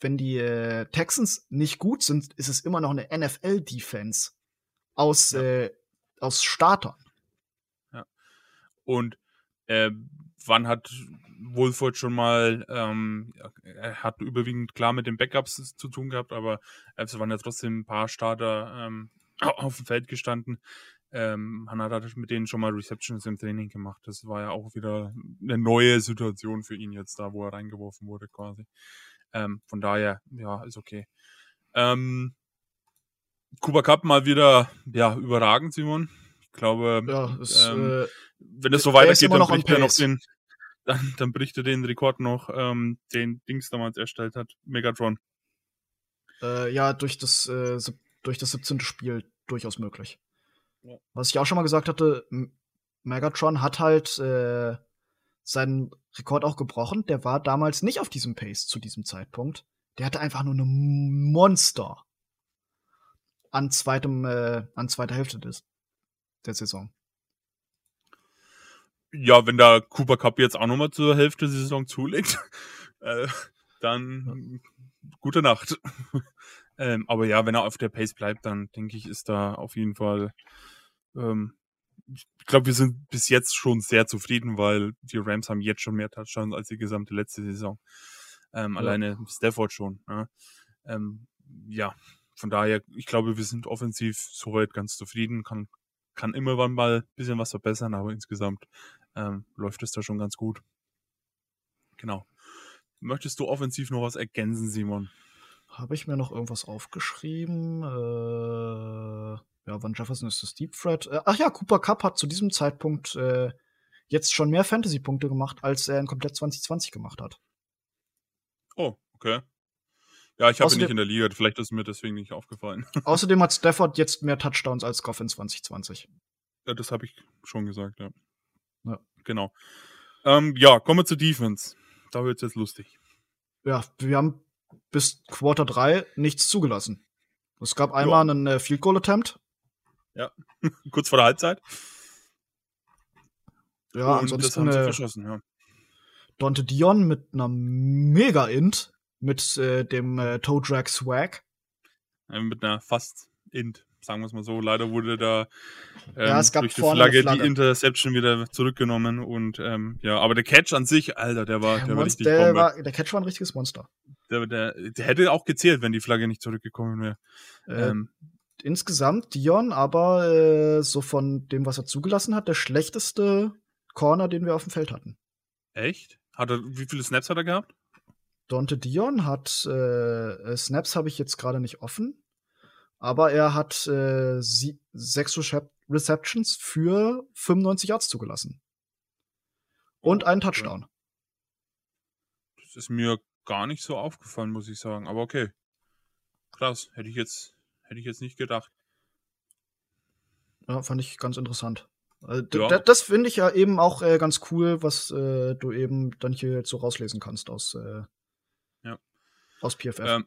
wenn die äh, Texans nicht gut sind, ist es immer noch eine NFL-Defense aus, ja. äh, aus Startern. Ja. Und äh, wann hat Wolford schon mal, ähm, er hat überwiegend klar mit den Backups zu tun gehabt, aber es waren ja trotzdem ein paar Starter ähm, (clears throat) auf dem Feld gestanden. Ähm, man hat mit denen schon mal Receptions im Training gemacht. Das war ja auch wieder eine neue Situation für ihn jetzt da, wo er reingeworfen wurde quasi. Ähm, von daher, ja, ist okay. Ähm, Cooper Cup mal wieder, ja, überragend, Simon. Ich glaube, ja, es, ähm, äh, wenn es so weitergeht, dann bricht er noch den, (laughs) dann, dann bricht er den Rekord noch, ähm, den Dings damals erstellt hat, Megatron. Äh, ja, durch das, äh, durch das 17. Spiel durchaus möglich. Ja. Was ich auch schon mal gesagt hatte, Megatron hat halt äh, seinen Rekord auch gebrochen. Der war damals nicht auf diesem Pace zu diesem Zeitpunkt. Der hatte einfach nur eine Monster an zweitem, äh, an zweiter Hälfte des, der Saison. Ja, wenn der Cooper Cup jetzt auch nochmal zur Hälfte der Saison zulegt, (laughs) äh, dann ja. gute Nacht. (laughs) ähm, aber ja, wenn er auf der Pace bleibt, dann denke ich, ist da auf jeden Fall ähm, ich glaube, wir sind bis jetzt schon sehr zufrieden, weil die Rams haben jetzt schon mehr Touchdowns als die gesamte letzte Saison. Ähm, ja. Alleine Stafford schon. Ja. Ähm, ja, von daher, ich glaube, wir sind offensiv soweit ganz zufrieden. Kann, kann immer wann mal ein bisschen was verbessern, aber insgesamt ähm, läuft es da schon ganz gut. Genau. Möchtest du offensiv noch was ergänzen, Simon? Habe ich mir noch irgendwas aufgeschrieben? Äh ja, Van Jefferson ist das Deep Threat. Äh, ach ja, Cooper Cup hat zu diesem Zeitpunkt äh, jetzt schon mehr Fantasy-Punkte gemacht, als er in komplett 2020 gemacht hat. Oh, okay. Ja, ich habe ihn nicht in der Liga, vielleicht ist mir deswegen nicht aufgefallen. (laughs) außerdem hat Stafford jetzt mehr Touchdowns als Goff in 2020. Ja, das habe ich schon gesagt, ja. ja. Genau. Ähm, ja, kommen wir zur Defense. Da wird es jetzt lustig. Ja, wir haben bis Quarter 3 nichts zugelassen. Es gab einmal ja. einen äh, Field Goal Attempt, ja, (laughs) kurz vor der Halbzeit. Ja, und ansonsten das haben sie äh, verschossen, ja. Dante Dion mit einer Mega-Int, mit äh, dem äh, Toe Drag Swag. Ja, mit einer fast Int, sagen wir es mal so. Leider wurde da ähm, ja, durch die Flagge, Flagge, die Interception wieder zurückgenommen und ähm, ja, aber der Catch an sich, Alter, der war, der, der war richtig der, war, der Catch war ein richtiges Monster. Der, der, der hätte auch gezählt, wenn die Flagge nicht zurückgekommen wäre. Äh, ähm, insgesamt Dion, aber äh, so von dem, was er zugelassen hat, der schlechteste Corner, den wir auf dem Feld hatten. Echt? Hat er, wie viele Snaps hat er gehabt? Dante Dion hat äh, Snaps habe ich jetzt gerade nicht offen, aber er hat äh, sie, sechs Receptions für 95 Yards zugelassen. Und einen Touchdown. Das ist mir gar nicht so aufgefallen, muss ich sagen. Aber okay. Krass. Hätte ich jetzt Hätte ich jetzt nicht gedacht. Ja, fand ich ganz interessant. Also, ja. Das finde ich ja eben auch äh, ganz cool, was äh, du eben dann hier so rauslesen kannst aus, äh. Aus PFF. Ähm,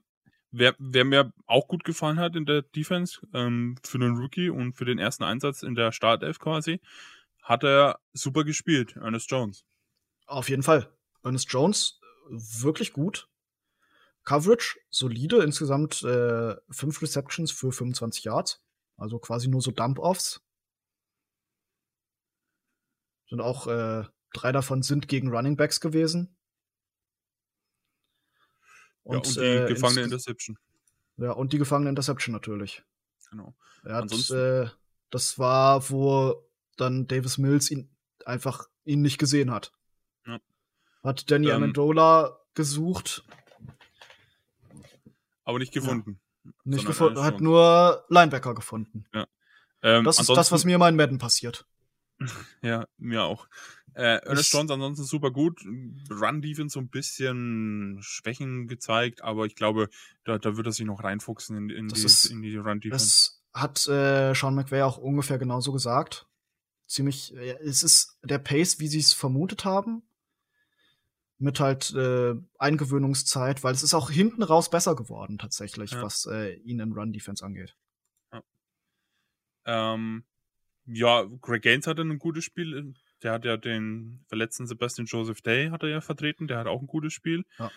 wer, wer, mir auch gut gefallen hat in der Defense, ähm, für den Rookie und für den ersten Einsatz in der Startelf quasi, hat er super gespielt, Ernest Jones. Auf jeden Fall. Ernest Jones, wirklich gut. Coverage solide, insgesamt äh, fünf Receptions für 25 Yards. Also quasi nur so Dump-Offs. Sind auch äh, drei davon sind gegen Running Backs gewesen. Und, ja, und die äh, gefangene Interception. Ja, und die gefangene Interception natürlich. Genau. Er hat, äh, das war, wo dann Davis Mills ihn einfach ihn nicht gesehen hat. Ja. Hat Danny ähm, Amendola gesucht aber nicht gefunden. Ja. Nicht gefunden, hat nur Linebacker gefunden. Ja. Ähm, das ist das, was mir in Madden passiert. (laughs) ja, mir auch. Äh, Ernest Jones ansonsten super gut. Run-Defense so ein bisschen Schwächen gezeigt, aber ich glaube, da, da wird er sich noch reinfuchsen in, in, die, ist, in die Run-Defense. Das hat äh, Sean McVay auch ungefähr genauso gesagt. Ziemlich, äh, es ist der Pace, wie sie es vermutet haben mit halt äh, Eingewöhnungszeit, weil es ist auch hinten raus besser geworden tatsächlich, ja. was äh, ihn in Run Defense angeht. Ja. Ähm, ja, Greg Gaines hatte ein gutes Spiel. Der hat ja den verletzten Sebastian Joseph Day hat er ja vertreten. Der hat auch ein gutes Spiel ja.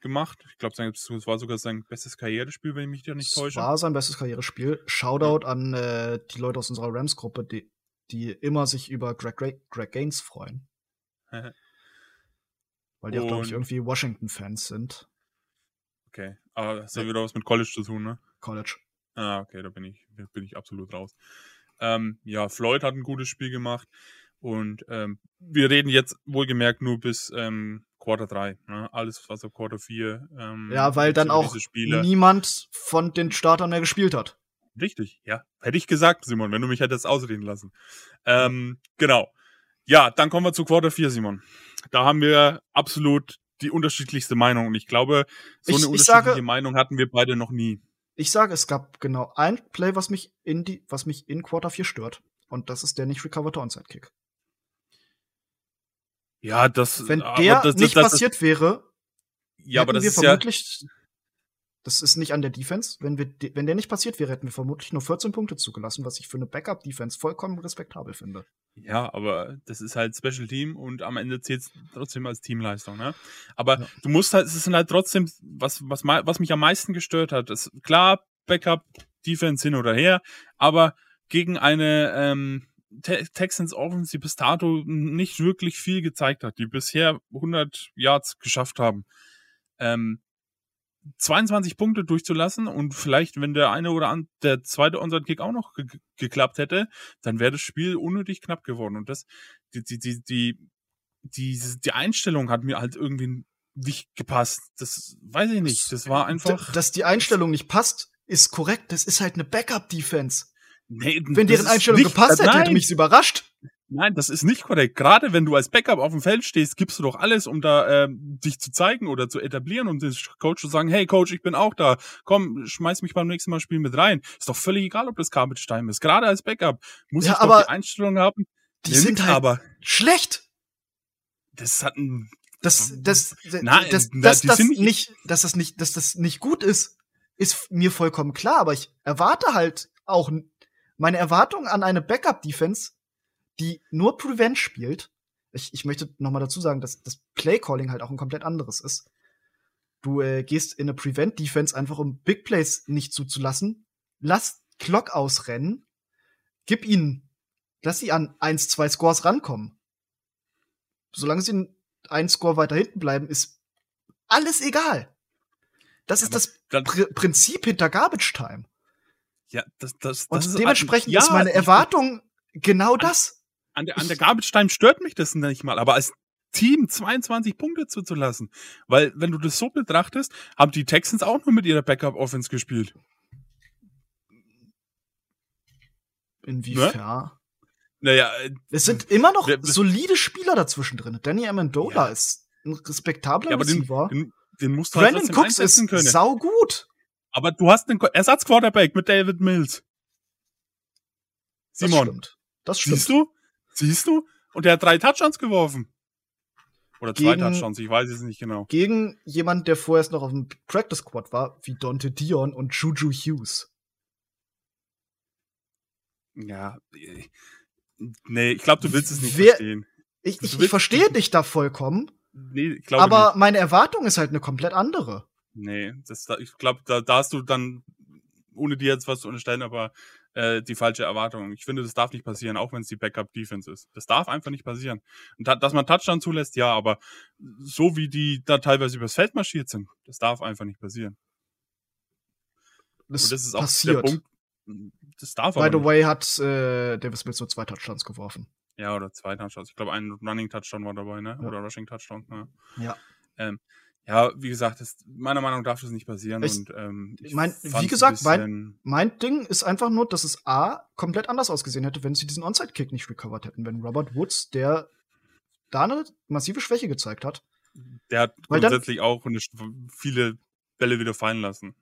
gemacht. Ich glaube, es war sogar sein bestes Karrierespiel, wenn ich mich da nicht täusche. Es war sein bestes Karrierespiel. Shoutout an äh, die Leute aus unserer Rams-Gruppe, die, die immer sich über Greg, Greg, Greg Gaines freuen. (laughs) Weil die auch, glaube ich, irgendwie Washington-Fans sind. Okay, aber das hat ja wieder was mit College zu tun, ne? College. Ah, okay, da bin ich, bin ich absolut raus. Ähm, ja, Floyd hat ein gutes Spiel gemacht und ähm, wir reden jetzt wohlgemerkt nur bis ähm, Quarter 3. Ne? Alles, was auf Quarter 4. Ähm, ja, weil dann auch niemand von den Startern mehr gespielt hat. Richtig, ja. Hätte ich gesagt, Simon, wenn du mich hättest ausreden lassen. Ähm, genau. Ja, dann kommen wir zu Quarter 4, Simon. Da haben wir absolut die unterschiedlichste Meinung. Und ich glaube, so Ich- eine ich unterschiedliche sage- Meinung hatten wir beide noch nie. Ich sage, es gab genau ein Play, was mich in die, was mich in Quarter 4 stört. Und das ist der nicht recoverte Onside-Kick. Ja, das. Wenn aber der das, nicht das, passiert wäre, ja, aber hätten das wir ist ja. vermutlich. Das ist nicht an der Defense. Wenn, wir, wenn der nicht passiert wäre, hätten wir vermutlich nur 14 Punkte zugelassen, was ich für eine Backup-Defense vollkommen respektabel finde. Ja, aber das ist halt Special Team und am Ende zählt es trotzdem als Teamleistung, ne? Aber Ja. du musst halt, es ist halt trotzdem, was, was, was mich am meisten gestört hat, ist klar, Backup, Defense hin oder her, aber gegen eine ähm, Texans Offense, die bis dato nicht wirklich viel gezeigt hat, die bisher 100 Yards geschafft haben, ähm, 22 Punkte durchzulassen und vielleicht, wenn der eine oder an, der zweite Onside-Kick auch noch ge geklappt hätte, dann wäre das Spiel unnötig knapp geworden. Und das, die, die, die, die, die, die Einstellung hat mir halt irgendwie nicht gepasst. Das weiß ich nicht. Das war einfach. Dass die Einstellung nicht passt, ist korrekt. Das ist halt eine Backup-Defense. Nee, Wenn das deren ist Einstellung nicht- gepasst hätte, nein, hätte mich überrascht. Nein, das ist nicht korrekt. Gerade wenn du als Backup auf dem Feld stehst, gibst du doch alles, um da ähm, dich zu zeigen oder zu etablieren, um dem Coach zu sagen, hey Coach, ich bin auch da. Komm, schmeiß mich beim nächsten Mal Spiel mit rein. Ist doch völlig egal, ob das Garbage Time ist. Gerade als Backup muss Ja, ich doch aber die Einstellung haben. Die sind halt aber schlecht. das hat ein Das, das, Nein, das, na, das, das sind nicht- dass das nicht, dass das nicht gut ist, ist mir vollkommen klar. Aber ich erwarte halt auch meine Erwartung an eine Backup-Defense, die nur Prevent spielt. Ich, ich möchte noch mal dazu sagen, dass das Play-Calling halt auch ein komplett anderes ist. Du äh, gehst in eine Prevent-Defense einfach, um Big Plays nicht zuzulassen. Lass Clock ausrennen. Gib ihnen, lass sie an eins, zwei Scores rankommen. Solange sie in ein Score weiter hinten bleiben, ist alles egal. Das ist Aber das Pr Prinzip hinter Garbage Time. Ja, das, das, Und das ist- dementsprechend ja, ist meine Erwartung genau das. An der, an der Garbage Time stört mich das nicht mal, aber als Team 22 Punkte zuzulassen. Weil, wenn du das so betrachtest, haben die Texans auch nur mit ihrer Backup-Offense gespielt. Inwiefern? Naja, äh, Es sind immer noch Wer- solide Spieler dazwischen drin. Danny Amendola Ja. ist ein respektabler ja aber den, Receiver. den, den musst du halt Brandon trotzdem Cooks ist können. sau gut. Aber du hast einen Ersatzquarterback mit David Mills. Das Simon, stimmt. Das stimmt. siehst du? Siehst du? Und der hat drei Touchdowns geworfen. Oder zwei Gegen- Touchdowns, ich weiß es nicht genau. Gegen jemand, der vorerst noch auf dem Practice Squad war, wie Dante Dion und Juju Hughes. Ja. äh, Nee, ich glaube, du willst es nicht Wer- verstehen. Ich, ich, ich verstehe dich da vollkommen, Nee, ich glaube aber nicht. meine Erwartung ist halt eine komplett andere. Nee, das, da- ich glaube, da, da hast du dann, ohne dir jetzt was zu unterstellen, aber äh, die falsche Erwartung. Ich finde, das darf nicht passieren, auch wenn es die Backup-Defense ist. Das darf einfach nicht passieren. Und da, dass man Touchdown zulässt, ja, aber so wie die da teilweise übers Feld marschiert sind, das darf einfach nicht passieren. Das, Und das ist auch passiert. der Punkt. Das darf By the nicht. way hat äh, Davis Mills nur zwei Touchdowns geworfen. Ja, oder zwei Touchdowns. Ich glaube, ein Running-Touchdown war dabei, ne? Ja. Oder Rushing-Touchdown. Ja. Ja. Ähm, ja, wie gesagt, das, meiner Meinung nach darf das nicht passieren. Ich- und, ähm, ich mein, wie gesagt, mein- Mein Ding ist einfach nur, dass es A komplett anders ausgesehen hätte, wenn sie diesen Onside-Kick nicht recovered hätten. Wenn Robert Woods, der da eine massive Schwäche gezeigt hat, Der hat Weil dann- grundsätzlich auch eine, viele Bälle wieder fallen lassen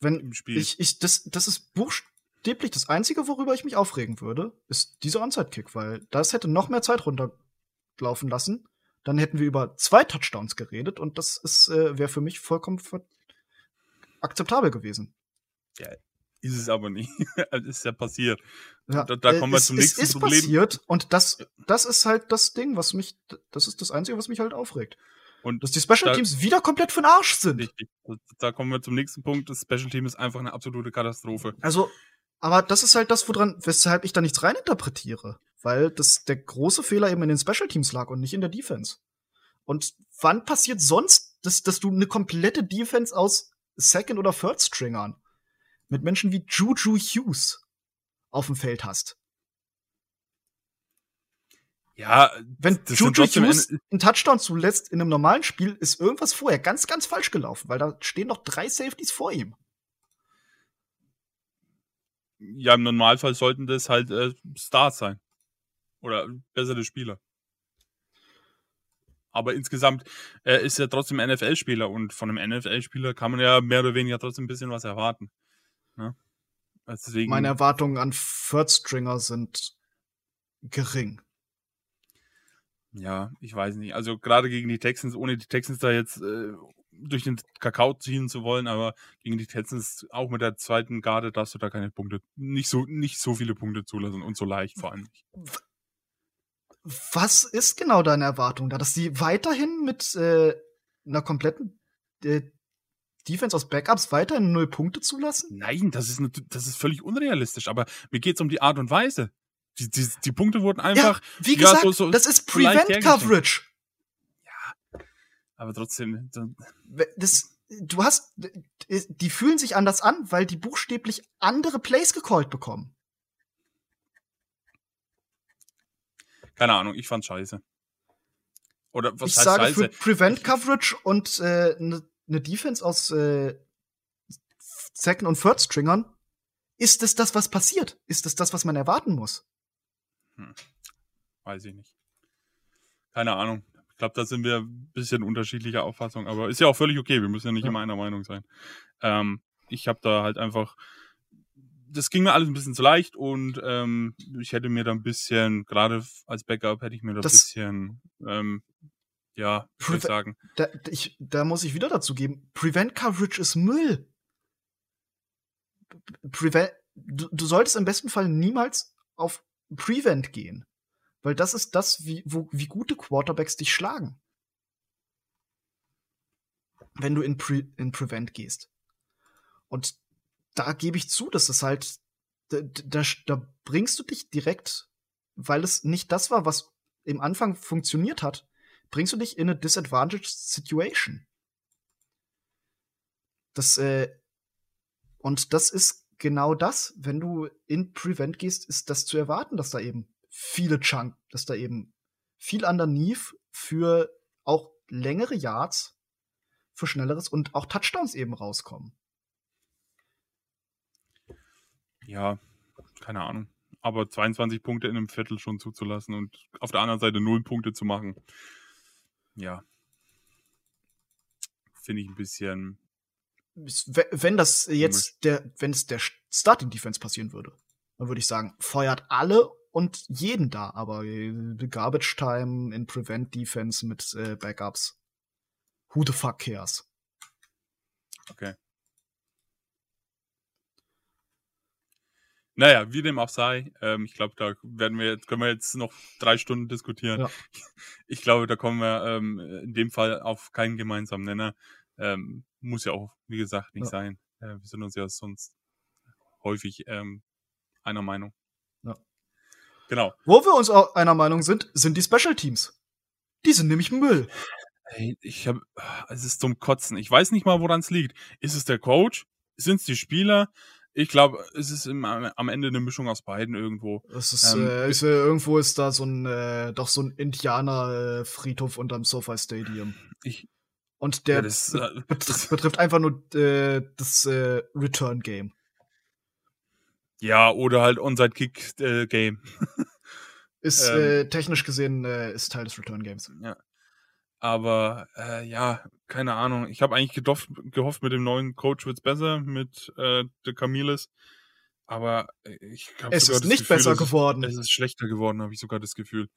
wenn im Spiel. ich, ich, das, das ist buchstäblich das Einzige, worüber ich mich aufregen würde, ist dieser Onside-Kick, weil das hätte noch mehr Zeit runterlaufen lassen. Dann hätten wir über zwei Touchdowns geredet und das ist, äh, wäre für mich vollkommen akzeptabel gewesen. ist es aber nicht. Es (laughs) ist ja passiert. Ja, Da- da äh, kommen wir es, zum es nächsten ist Problem. passiert und das, das ist halt das Ding, was mich, das ist das Einzige, was mich halt aufregt. Und Dass die Special Da- Teams wieder komplett für den Arsch sind. richtig. Da kommen wir zum nächsten Punkt. Das Special Team ist einfach eine absolute Katastrophe. Also, aber das ist halt das, woran, weshalb ich da nichts reininterpretiere. Weil das der große Fehler eben in den Special Teams lag und nicht in der Defense. Und wann passiert sonst, dass, dass du eine komplette Defense aus Second- oder Third-Stringern mit Menschen wie Juju Hughes auf dem Feld hast? Ja, Wenn Juju Hughes einen Touchdown zulässt in einem normalen Spiel, ist irgendwas vorher ganz, ganz falsch gelaufen, weil da stehen noch drei Safeties vor ihm. Ja, im Normalfall sollten das halt äh, Stars sein. Oder bessere Spieler. Aber insgesamt äh, ist er trotzdem NFL-Spieler und von einem NFL-Spieler kann man ja mehr oder weniger trotzdem ein bisschen was erwarten. Ne? Deswegen, Meine Erwartungen an Third Stringer sind gering. Ja, ich weiß nicht. Also gerade gegen die Texans, ohne die Texans da jetzt äh, durch den Kakao ziehen zu wollen, aber gegen die Texans auch mit der zweiten Garde darfst du da keine Punkte, nicht so, nicht so viele Punkte zulassen und so leicht vor allem nicht. Was ist genau deine Erwartung da? Dass sie weiterhin mit äh, einer kompletten äh, Defense aus Backups weiterhin null Punkte zulassen? Nein, das ist, das ist völlig unrealistisch, aber mir geht es um die Art und Weise. Die, die, die Punkte wurden einfach. Ja, wie gesagt, ja, so, so, das ist Prevent Coverage. Aber trotzdem. Das, du hast, die fühlen sich anders an, weil die buchstäblich andere Plays gecallt bekommen. Keine Ahnung, ich fand's scheiße. Oder was ich heißt sage scheiße? für Prevent Coverage und eine äh, ne, ne Defense aus äh, Second und Third Stringern, ist es das, was passiert? Ist es das, was man erwarten muss? Hm. Weiß ich nicht. Keine Ahnung. Ich glaube, da sind wir ein bisschen unterschiedlicher Auffassung, aber ist ja auch völlig okay. Wir müssen ja nicht ja. immer einer Meinung sein. Ähm, ich habe da halt einfach, das ging mir alles ein bisschen zu leicht und ähm, ich hätte mir da ein bisschen, gerade als Backup hätte ich mir da ein bisschen, ähm, ja, soll ich sagen. Da, ich, da muss ich wieder dazu geben, Prevent Coverage ist Müll. Prevent, du, du solltest im besten Fall niemals auf Prevent gehen. Weil das ist das, wie, wo, wie gute Quarterbacks dich schlagen. Wenn du in, Pre in Prevent gehst. Und da gebe ich zu, dass es halt, da, da, da bringst du dich direkt, weil es nicht das war, was im Anfang funktioniert hat, bringst du dich in eine disadvantaged Situation. Das, äh, und das ist genau das, wenn du in Prevent gehst, ist das zu erwarten, dass da eben viele Chunk, dass da eben viel underneath für auch längere Yards, für schnelleres und auch Touchdowns eben rauskommen. Ja, keine Ahnung. Aber 22 Punkte in einem Viertel schon zuzulassen und auf der anderen Seite 0 Punkte zu machen, ja, finde ich ein bisschen, wenn das jetzt der, wenn es der Starting Defense passieren würde, dann würde ich sagen, feuert alle und jeden da, aber äh, Garbage Time in Prevent Defense mit äh, Backups. Who the fuck cares? Okay. Naja, wie dem auch sei, ähm, ich glaube, da werden wir jetzt, können wir jetzt noch drei Stunden diskutieren. Ja. (laughs) Ich glaube, da kommen wir ähm, in dem Fall auf keinen gemeinsamen Nenner. Ähm, muss ja auch, wie gesagt, nicht ja. sein. Äh, wir sind uns ja sonst häufig ähm, einer Meinung. Genau. Wo wir uns auch einer Meinung sind, sind die Special Teams. Die sind nämlich Müll. Hey, ich habe, es ist zum Kotzen. Ich weiß nicht mal, woran es liegt. Ist es der Coach? Sind es die Spieler? Ich glaube, es ist im, am Ende eine Mischung aus beiden irgendwo. Es ist, ähm, äh, ist äh, irgendwo ist da so ein, äh, doch so ein Indianer-Friedhof äh, unterm SoFi Stadium. Ich, und der ja, das, äh, betrifft, betrifft einfach nur äh, das äh, Return Game. Ja, oder halt Onside Kick äh, Game. (laughs) ist ähm, äh, technisch gesehen äh, ist Teil des Return Games. Ja. Aber äh, ja, keine Ahnung. Ich habe eigentlich gehofft, gehofft, mit dem neuen Coach wird's besser, mit äh, De Camiles. Aber äh, ich glaube, es ist nicht Gefühl, besser geworden. Es ist schlechter geworden, habe ich sogar das Gefühl.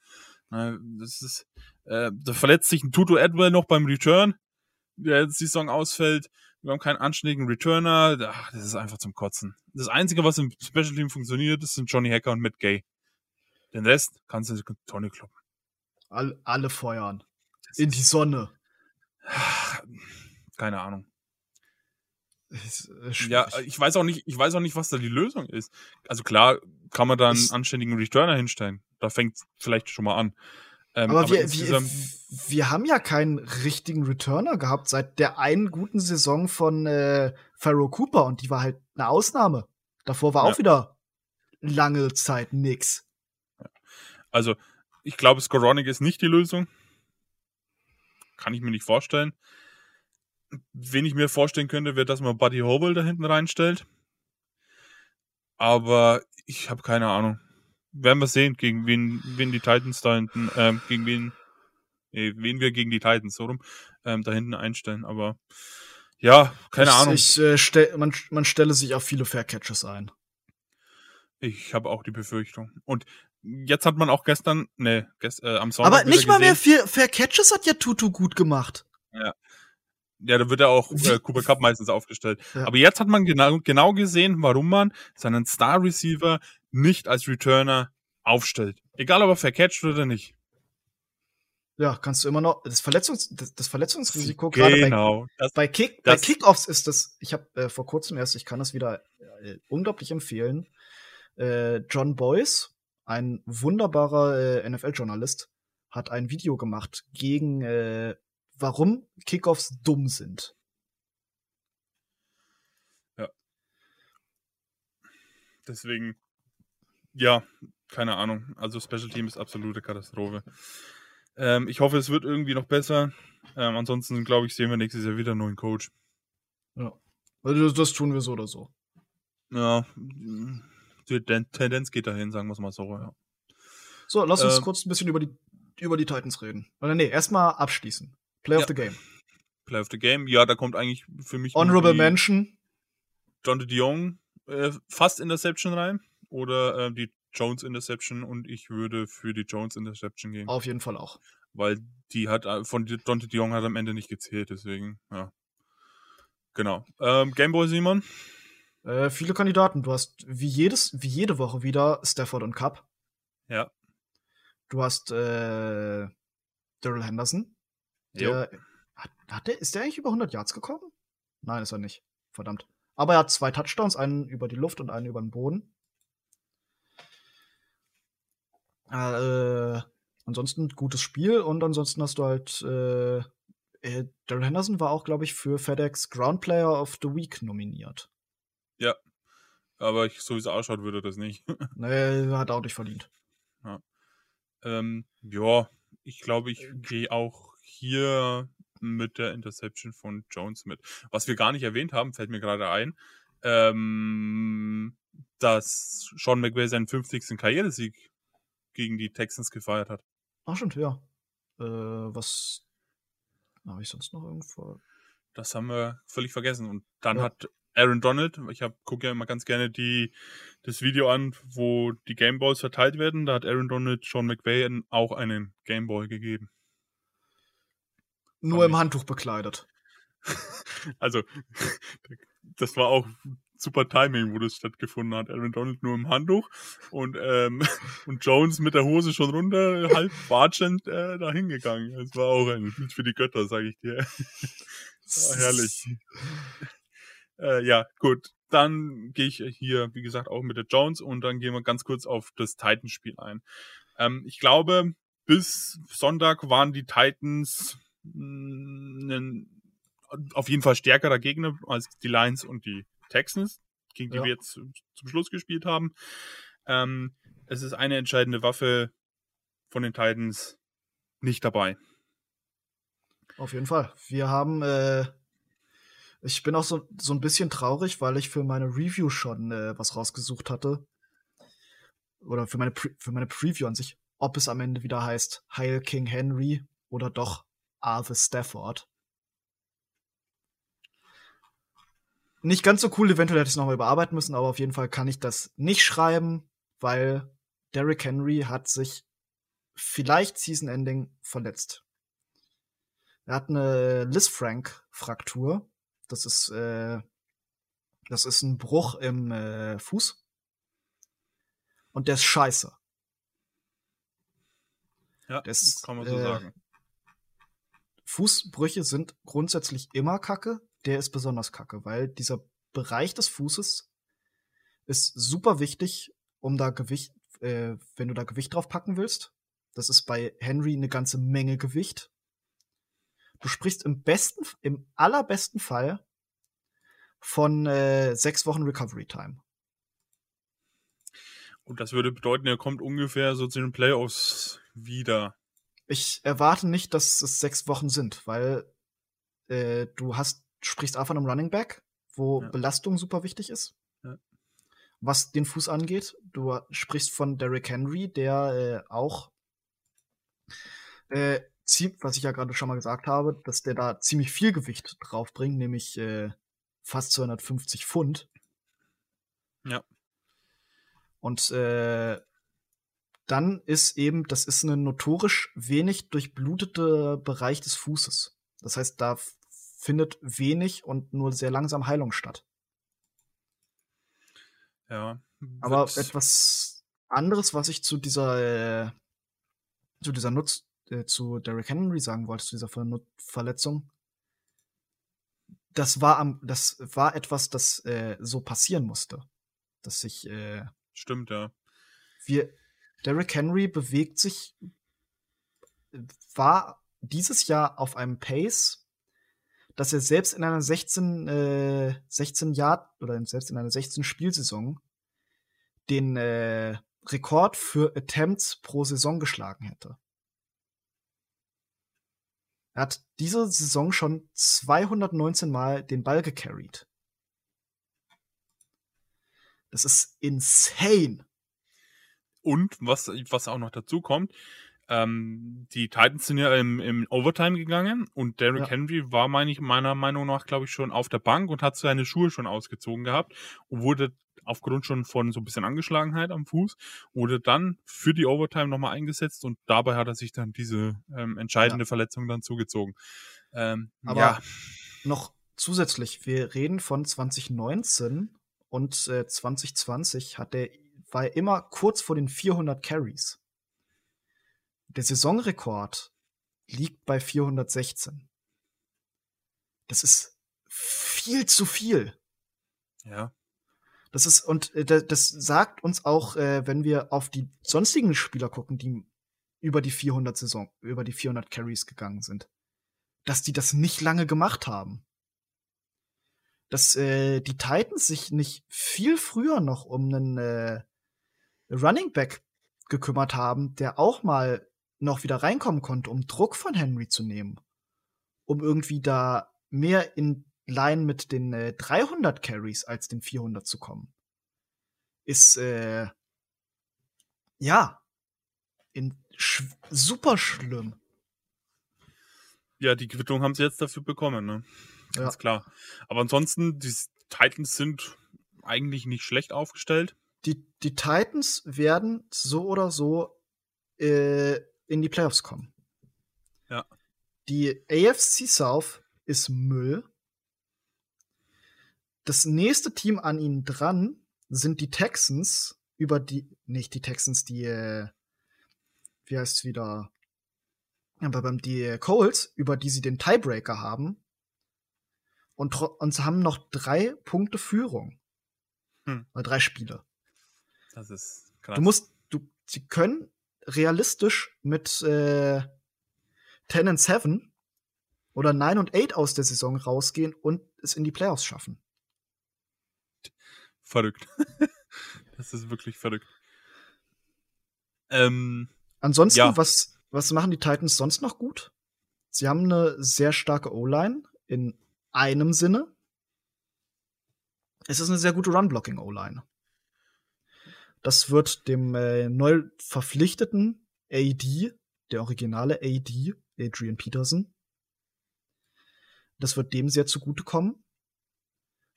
Das ist, äh, da verletzt sich ein Tutu Edwell noch beim Return der jetzt die Saison ausfällt. Wir haben keinen anständigen Returner. Ach, das ist einfach zum Kotzen. Das Einzige, was im Special Team funktioniert, das sind Johnny Hacker und Matt Gay. Den Rest kannst du Tonne kloppen. All, alle feuern. Das In die Sonne. Keine Ahnung. Ja, ich weiß auch nicht, ich weiß auch nicht, was da die Lösung ist. Also klar, kann man da einen anständigen Returner hinstellen. Da fängt vielleicht schon mal an. Ähm, aber, aber wir, wir, wir haben ja keinen richtigen Returner gehabt seit der einen guten Saison von äh, Pharaoh Cooper und die war halt eine Ausnahme. Davor war ja. auch wieder lange Zeit nix. Also, ich glaube, Skoronik ist nicht die Lösung. Kann ich mir nicht vorstellen. Wen ich mir vorstellen könnte, wäre, dass man Buddy Hobel da hinten reinstellt. Aber ich habe keine Ahnung werden wir sehen, gegen wen, wen die Titans da hinten, ähm, gegen wen nee, wen wir gegen die Titans so rum ähm, da hinten einstellen. Aber ja, keine ich, Ahnung. Ich, äh, stell, man, man stelle sich auf viele Fair Catches ein. Ich habe auch die Befürchtung. Und jetzt hat man auch gestern, ne, gest, äh, am Sonntag. Aber nicht mal mehr Fair, Fair Catches hat ja Tutu gut gemacht. Ja. Ja, da wird ja auch äh, Cooper Cup meistens aufgestellt. Ja. Aber jetzt hat man genau, genau gesehen, warum man seinen Star Receiver nicht als Returner aufstellt. Egal, ob er vercatcht oder nicht. Ja, kannst du immer noch das Verletzungs das, das Verletzungsrisiko gerade bei, Genau. Das, bei Kick das- bei Kickoffs ist das. Ich habe äh, vor kurzem erst, ich kann das wieder äh, unglaublich empfehlen. Äh, John Boyce, ein wunderbarer äh, NFL-Journalist, hat ein Video gemacht gegen äh, warum Kickoffs dumm sind. deswegen, ja, keine Ahnung. Also Special Team ist absolute Katastrophe. Ähm, ich hoffe, es wird irgendwie noch besser. Ähm, ansonsten, glaube ich, sehen wir nächstes Jahr wieder einen neuen Coach. Ja. Also das, tun wir so oder so. Ja, die Ten- Tendenz geht dahin, sagen wir es mal so. Ja. So, lass uns Ähm, kurz ein bisschen über die über die Titans reden. Oder nee, erstmal abschließen. Play of Ja. the Game. Play of the Game, ja, da kommt eigentlich für mich Honorable Mention. John de Jong äh, fast Interception rein oder äh, die Jones Interception und ich würde für die Jones Interception gehen, Auf jeden Fall auch. weil die hat äh, von John de Jong hat am Ende nicht gezählt, deswegen ja. Genau. Ähm, Gameboy Simon, Äh, viele Kandidaten. Du hast wie jedes, wie jede Woche wieder Stafford und Cup. ja. Du hast äh, Daryl Henderson. Der, hat, hat der, ist der eigentlich über 100 Yards gekommen? Nein, ist er nicht. Verdammt. Aber er hat zwei Touchdowns, einen über die Luft und einen über den Boden. Äh, ansonsten gutes Spiel und ansonsten hast du halt äh, äh, Daryl Henderson war auch, glaube ich, für FedEx Ground Player of the Week nominiert. Aber ich, so wie es ausschaut, würde das nicht. (laughs) Nee, hat auch nicht verdient. ähm, ja, ich glaube, ich gehe auch hier mit der Interception von Jones mit. Was wir gar nicht erwähnt haben, fällt mir gerade ein, ähm, dass Sean McVay seinen 50. Karrieresieg gegen die Texans gefeiert hat. Ach, stimmt, ja. Äh, was habe ich sonst noch irgendwo? Das haben wir völlig vergessen. Und dann Ja. hat Aaron Donald, ich gucke ja immer ganz gerne die, das Video an, wo die Gameballs verteilt werden. Da hat Aaron Donald Sean McVay auch einen Gameball gegeben. Nur im Handtuch bekleidet. (laughs) Also, (laughs) das war auch super Timing, wo das stattgefunden hat. Aaron Donald nur im Handtuch und, ähm, (laughs) und Jones mit der Hose schon runter, halb watschend äh, da hingegangen. Das war auch ein Bild für die Götter, sage ich dir. (laughs) Ah, herrlich. (laughs) äh, ja, gut. Dann gehe ich hier, wie gesagt, auch mit der Jones und dann gehen wir ganz kurz auf das Titans-Spiel ein. Ähm, ich glaube, bis Sonntag waren die Titans mh, ein, auf jeden Fall stärkerer Gegner als die Lions und die Texans, gegen die Ja. wir jetzt zum Schluss gespielt haben. Ähm, es ist eine entscheidende Waffe von den Titans nicht dabei. Auf jeden Fall. Wir haben, äh, ich bin auch so, so ein bisschen traurig, weil ich für meine Review schon äh, was rausgesucht hatte. Oder für meine, Pre für meine Preview an sich, ob es am Ende wieder heißt Heil King Henry oder doch Arthur Stafford. Nicht ganz so cool, eventuell hätte ich es nochmal überarbeiten müssen, aber auf jeden Fall kann ich das nicht schreiben, weil Derrick Henry hat sich vielleicht Season Ending verletzt. Er hat eine Liz Frank Fraktur. Das ist äh, das ist ein Bruch im äh, Fuß. Und der ist scheiße. Ja, Das, kann man so äh, sagen. Fußbrüche sind grundsätzlich immer Kacke. Der ist besonders Kacke, weil dieser Bereich des Fußes ist super wichtig, um da Gewicht, äh, wenn du da Gewicht drauf packen willst. Das ist bei Henry eine ganze Menge Gewicht. Du sprichst im besten, im allerbesten Fall von äh, sechs Wochen Recovery Time. Und das würde bedeuten, er kommt ungefähr so zu den Playoffs wieder. Ich erwarte nicht, dass es sechs Wochen sind, weil äh, du hast, du sprichst auch von einem Running Back, wo Ja. Belastung super wichtig ist. Ja. Was den Fuß angeht. Du sprichst von Derrick Henry, der äh, auch äh, was ich ja gerade schon mal gesagt habe, dass der da ziemlich viel Gewicht drauf bringt, nämlich äh, fast 250 Pfund. Ja. Und äh, dann ist eben, das ist ein notorisch wenig durchbluteter Bereich des Fußes. Das heißt, da findet wenig und nur sehr langsam Heilung statt. Ja. Aber etwas anderes, was ich zu dieser, äh, zu dieser Nutz, äh, zu Derrick Henry sagen wollte, zu dieser Ver Verletzung, das war am, das war etwas, das äh, so passieren musste. Dass sich, äh, Stimmt, ja. Wir, Derrick Henry bewegt sich, war dieses Jahr auf einem Pace, dass er selbst in einer 16, äh, 16 Jahr oder selbst in einer 16 Spielsaison den äh, Rekord für Attempts pro Saison geschlagen hätte. Er hat diese Saison schon 219 Mal den Ball gecarried. Das ist insane. Und was, was auch noch dazu kommt, ähm, die Titans sind ja im, im Overtime gegangen und Derrick ja. Henry war, meine ich, meiner Meinung nach, glaube ich, schon auf der Bank und hat seine Schuhe schon ausgezogen gehabt und wurde aufgrund schon von so ein bisschen Angeschlagenheit am Fuß, wurde dann für die Overtime nochmal eingesetzt und dabei hat er sich dann diese ähm, entscheidende ja. Verletzung dann zugezogen. Ähm, Aber ja. noch zusätzlich, wir reden von 2019 und äh, 2020 hat er, war er immer kurz vor den 400 Carries. Der Saisonrekord liegt bei 416. Das ist viel zu viel. Ja. Das ist, und äh, das sagt uns auch, äh, wenn wir auf die sonstigen Spieler gucken, die über die 400 Saison, über die 400 Carries gegangen sind, dass die das nicht lange gemacht haben. Dass äh, die Titans sich nicht viel früher noch um einen äh, Running Back gekümmert haben, der auch mal noch wieder reinkommen konnte, um Druck von Henry zu nehmen, um irgendwie da mehr in Line mit den äh, 300 Carries als den 400 zu kommen, ist äh, ja in sch super schlimm. Ja, die Quittung haben sie jetzt dafür bekommen, ne? Ganz ja. klar. Aber ansonsten, die Titans sind eigentlich nicht schlecht aufgestellt. Die, die Titans werden so oder so äh, in die Playoffs kommen. Ja. Die AFC South ist Müll. Das nächste Team an ihnen dran sind die Texans, über die, nicht die Texans, die, äh, wie heißt es wieder, aber beim die Colts, über die sie den Tiebreaker haben und, und haben noch drei Punkte Führung. Hm. Oder drei Spiele. Das ist krass. Du musst, du, sie können realistisch mit äh, 10 and 7 oder 9 und 8 aus der Saison rausgehen und es in die Playoffs schaffen verrückt. (laughs) das ist wirklich verrückt. Ähm, Ansonsten, ja. was, was machen die Titans sonst noch gut? Sie haben eine sehr starke O-Line in einem Sinne. Es ist eine sehr gute Run-Blocking-O-Line. Das wird dem äh, neu verpflichteten AD, der originale AD, Adrian Peterson, das wird dem sehr zugutekommen,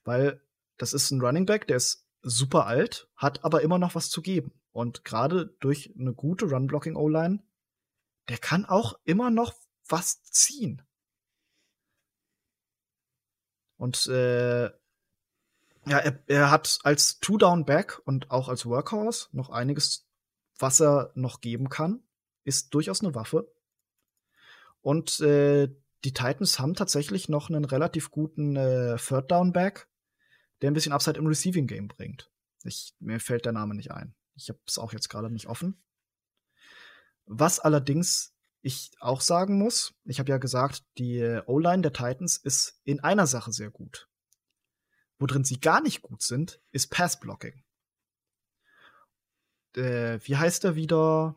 weil das ist ein Running Back, der ist super alt, hat aber immer noch was zu geben. Und gerade durch eine gute Run-Blocking-O-Line, der kann auch immer noch was ziehen. Und äh, ja, er, er hat als Two-Down-Back und auch als Workhorse noch einiges, was er noch geben kann. Ist durchaus eine Waffe. Und äh, die Titans haben tatsächlich noch einen relativ guten äh, Third-Down-Back, der ein bisschen Upside im Receiving Game bringt. Ich, mir fällt der Name nicht ein. Ich habe es auch jetzt gerade nicht offen. Was allerdings ich auch sagen muss, ich habe ja gesagt, die O-Line der Titans ist in einer Sache sehr gut. Worin sie gar nicht gut sind, ist Pass-Blocking. Äh, wie heißt er wieder?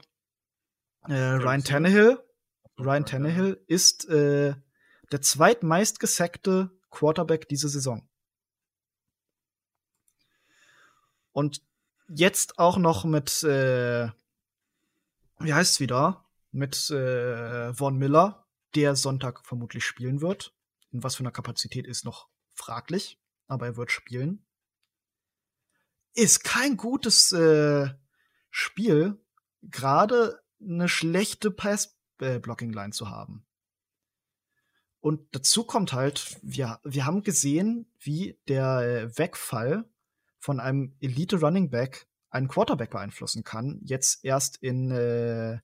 Äh, Ryan Tannehill. Ryan Tannehill ist äh, der zweitmeist gesackte Quarterback diese Saison. Und jetzt auch noch mit, äh, wie heißt es wieder? mit äh, Von Miller, der Sonntag vermutlich spielen wird. In was für einer Kapazität ist noch fraglich, aber er wird spielen. Ist kein gutes äh, Spiel, gerade eine schlechte Pass-Blocking-Line zu haben. Und dazu kommt halt, wir, wir haben gesehen, wie der äh, Wegfall von einem Elite Running Back einen Quarterback beeinflussen kann, jetzt erst in, äh,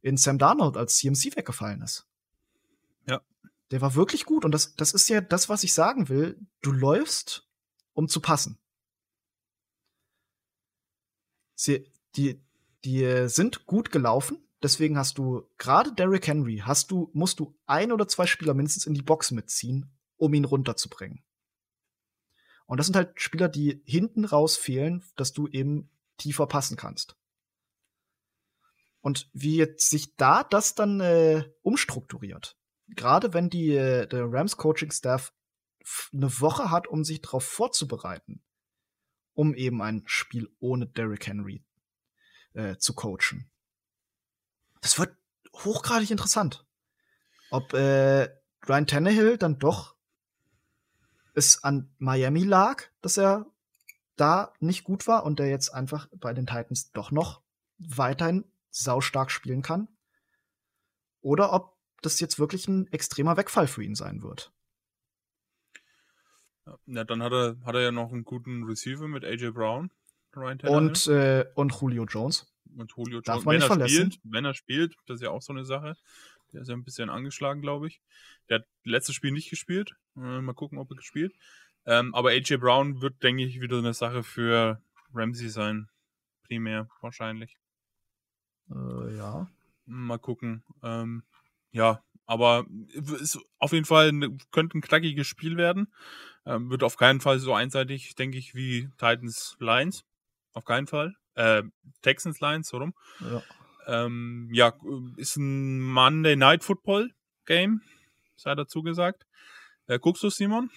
in Sam Darnold als CMC weggefallen ist. Ja. Der war wirklich gut und das, das ist ja das, was ich sagen will. Du läufst, um zu passen. Sie, die, die sind gut gelaufen, deswegen hast du gerade Derrick Henry, hast du, musst du ein oder zwei Spieler mindestens in die Box mitziehen, um ihn runterzubringen. Und das sind halt Spieler, die hinten raus fehlen, dass du eben tiefer passen kannst. Und wie jetzt sich da das dann äh, umstrukturiert, gerade wenn die äh, der Rams Coaching Staff eine Woche hat, um sich darauf vorzubereiten, um eben ein Spiel ohne Derrick Henry äh, zu coachen. Das wird hochgradig interessant. Ob äh, Ryan Tannehill dann doch es an Miami lag, dass er da nicht gut war und der jetzt einfach bei den Titans doch noch weiterhin saustark spielen kann. Oder ob das jetzt wirklich ein extremer Wegfall für ihn sein wird. Ja, dann hat er, hat er ja noch einen guten Receiver mit AJ Brown. und, äh, und Julio Jones. Und Julio Darf Jones. man Wenn nicht er verlassen. spielt, wenn er spielt, das ist ja auch so eine Sache. Der ist ja ein bisschen angeschlagen, glaube ich. Der hat letztes Spiel nicht gespielt. Äh, mal gucken, ob er gespielt. Ähm, aber AJ Brown wird, denke ich, wieder eine Sache für Ramsey sein. Primär, wahrscheinlich. Äh, ja. Mal gucken. Ähm, ja, aber ist auf jeden Fall eine, könnte ein knackiges Spiel werden. Ähm, wird auf keinen Fall so einseitig, denke ich, wie Titans Lions. Auf keinen Fall. Äh, Texans Lions, so rum. ja. Ähm, ja, ist ein Monday Night Football Game, sei dazu gesagt. Äh, guckst du Simon?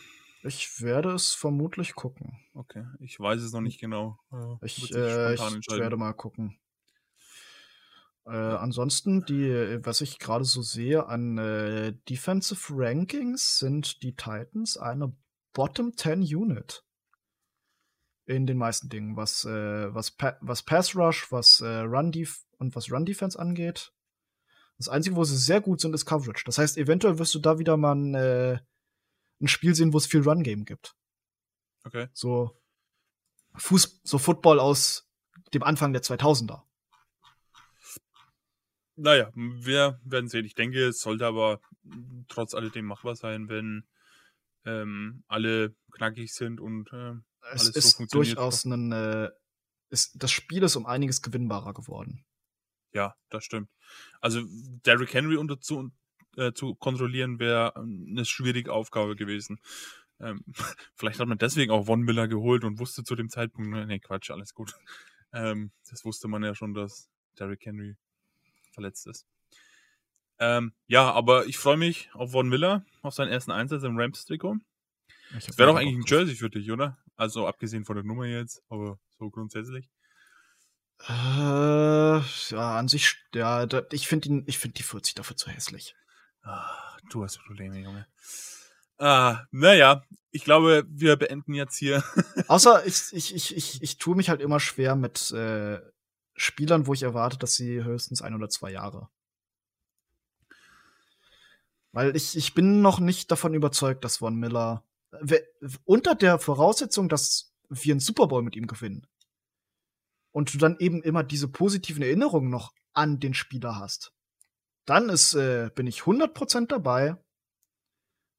Ich werde es vermutlich gucken. Okay, ich weiß es noch nicht genau. Äh, Ich, äh, ich werde mal gucken. Äh, ansonsten, die, was ich gerade so sehe an äh, Defensive Rankings, sind die Titans eine Bottom 10 Unit. In den meisten Dingen, was, äh, was, pa was Pass Rush, was äh, Run Def und was Run Defense angeht. Das Einzige, wo sie sehr gut sind, ist Coverage. Das heißt, eventuell wirst du da wieder mal ein, äh, ein Spiel sehen, wo es viel Run Game gibt. Okay. So Fuß, so Football aus dem Anfang der 2000er. Naja, wir werden sehen. Ich denke, es sollte aber trotz alledem machbar sein, wenn ähm, alle knackig sind und äh, Es alles so ist funktioniert. durchaus ein, äh, ist, das Spiel ist um einiges gewinnbarer geworden. Ja, das stimmt. Also Derrick Henry unter zu, äh, zu kontrollieren wäre eine schwierige Aufgabe gewesen. Ähm, (laughs) vielleicht hat man deswegen auch Von Miller geholt und wusste zu dem Zeitpunkt, ne, nee, Quatsch, alles gut. (laughs) Ähm, das wusste man ja schon, dass Derrick Henry verletzt ist. Ähm, ja, aber ich freue mich auf Von Miller, auf seinen ersten Einsatz im Rams-Trikot. Das wäre doch eigentlich ein Jersey für dich, oder? Also abgesehen von der Nummer jetzt, aber so grundsätzlich. Äh, ja, an sich, ja, da, ich finde finde die 40 dafür zu hässlich. Ah, du hast Probleme, Junge. Ah, naja, ich glaube, wir beenden jetzt hier. (laughs) Außer ich, ich, ich, ich, ich tue mich halt immer schwer mit äh, Spielern, wo ich erwarte, dass sie höchstens ein oder zwei Jahre. Weil ich, ich bin noch nicht davon überzeugt, dass Von Miller unter der Voraussetzung, dass wir einen Super Bowl mit ihm gewinnen und du dann eben immer diese positiven Erinnerungen noch an den Spieler hast, dann ist, äh, bin ich 100% dabei,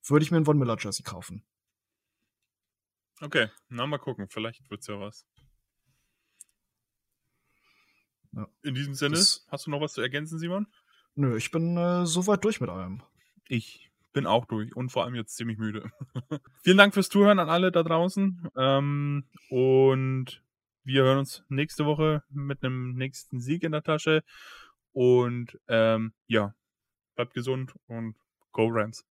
würde ich mir ein Von Miller Jersey kaufen. Okay, na mal gucken, vielleicht wird's ja was. Ja. In diesem Sinne, Das- hast du noch was zu ergänzen, Simon? Nö, ich bin äh, soweit durch mit allem. Ich bin auch durch und vor allem jetzt ziemlich müde. (laughs) Vielen Dank fürs Zuhören an alle da draußen. Ähm, und wir hören uns nächste Woche mit einem nächsten Sieg in der Tasche. Und ähm, ja, bleibt gesund und go Rams.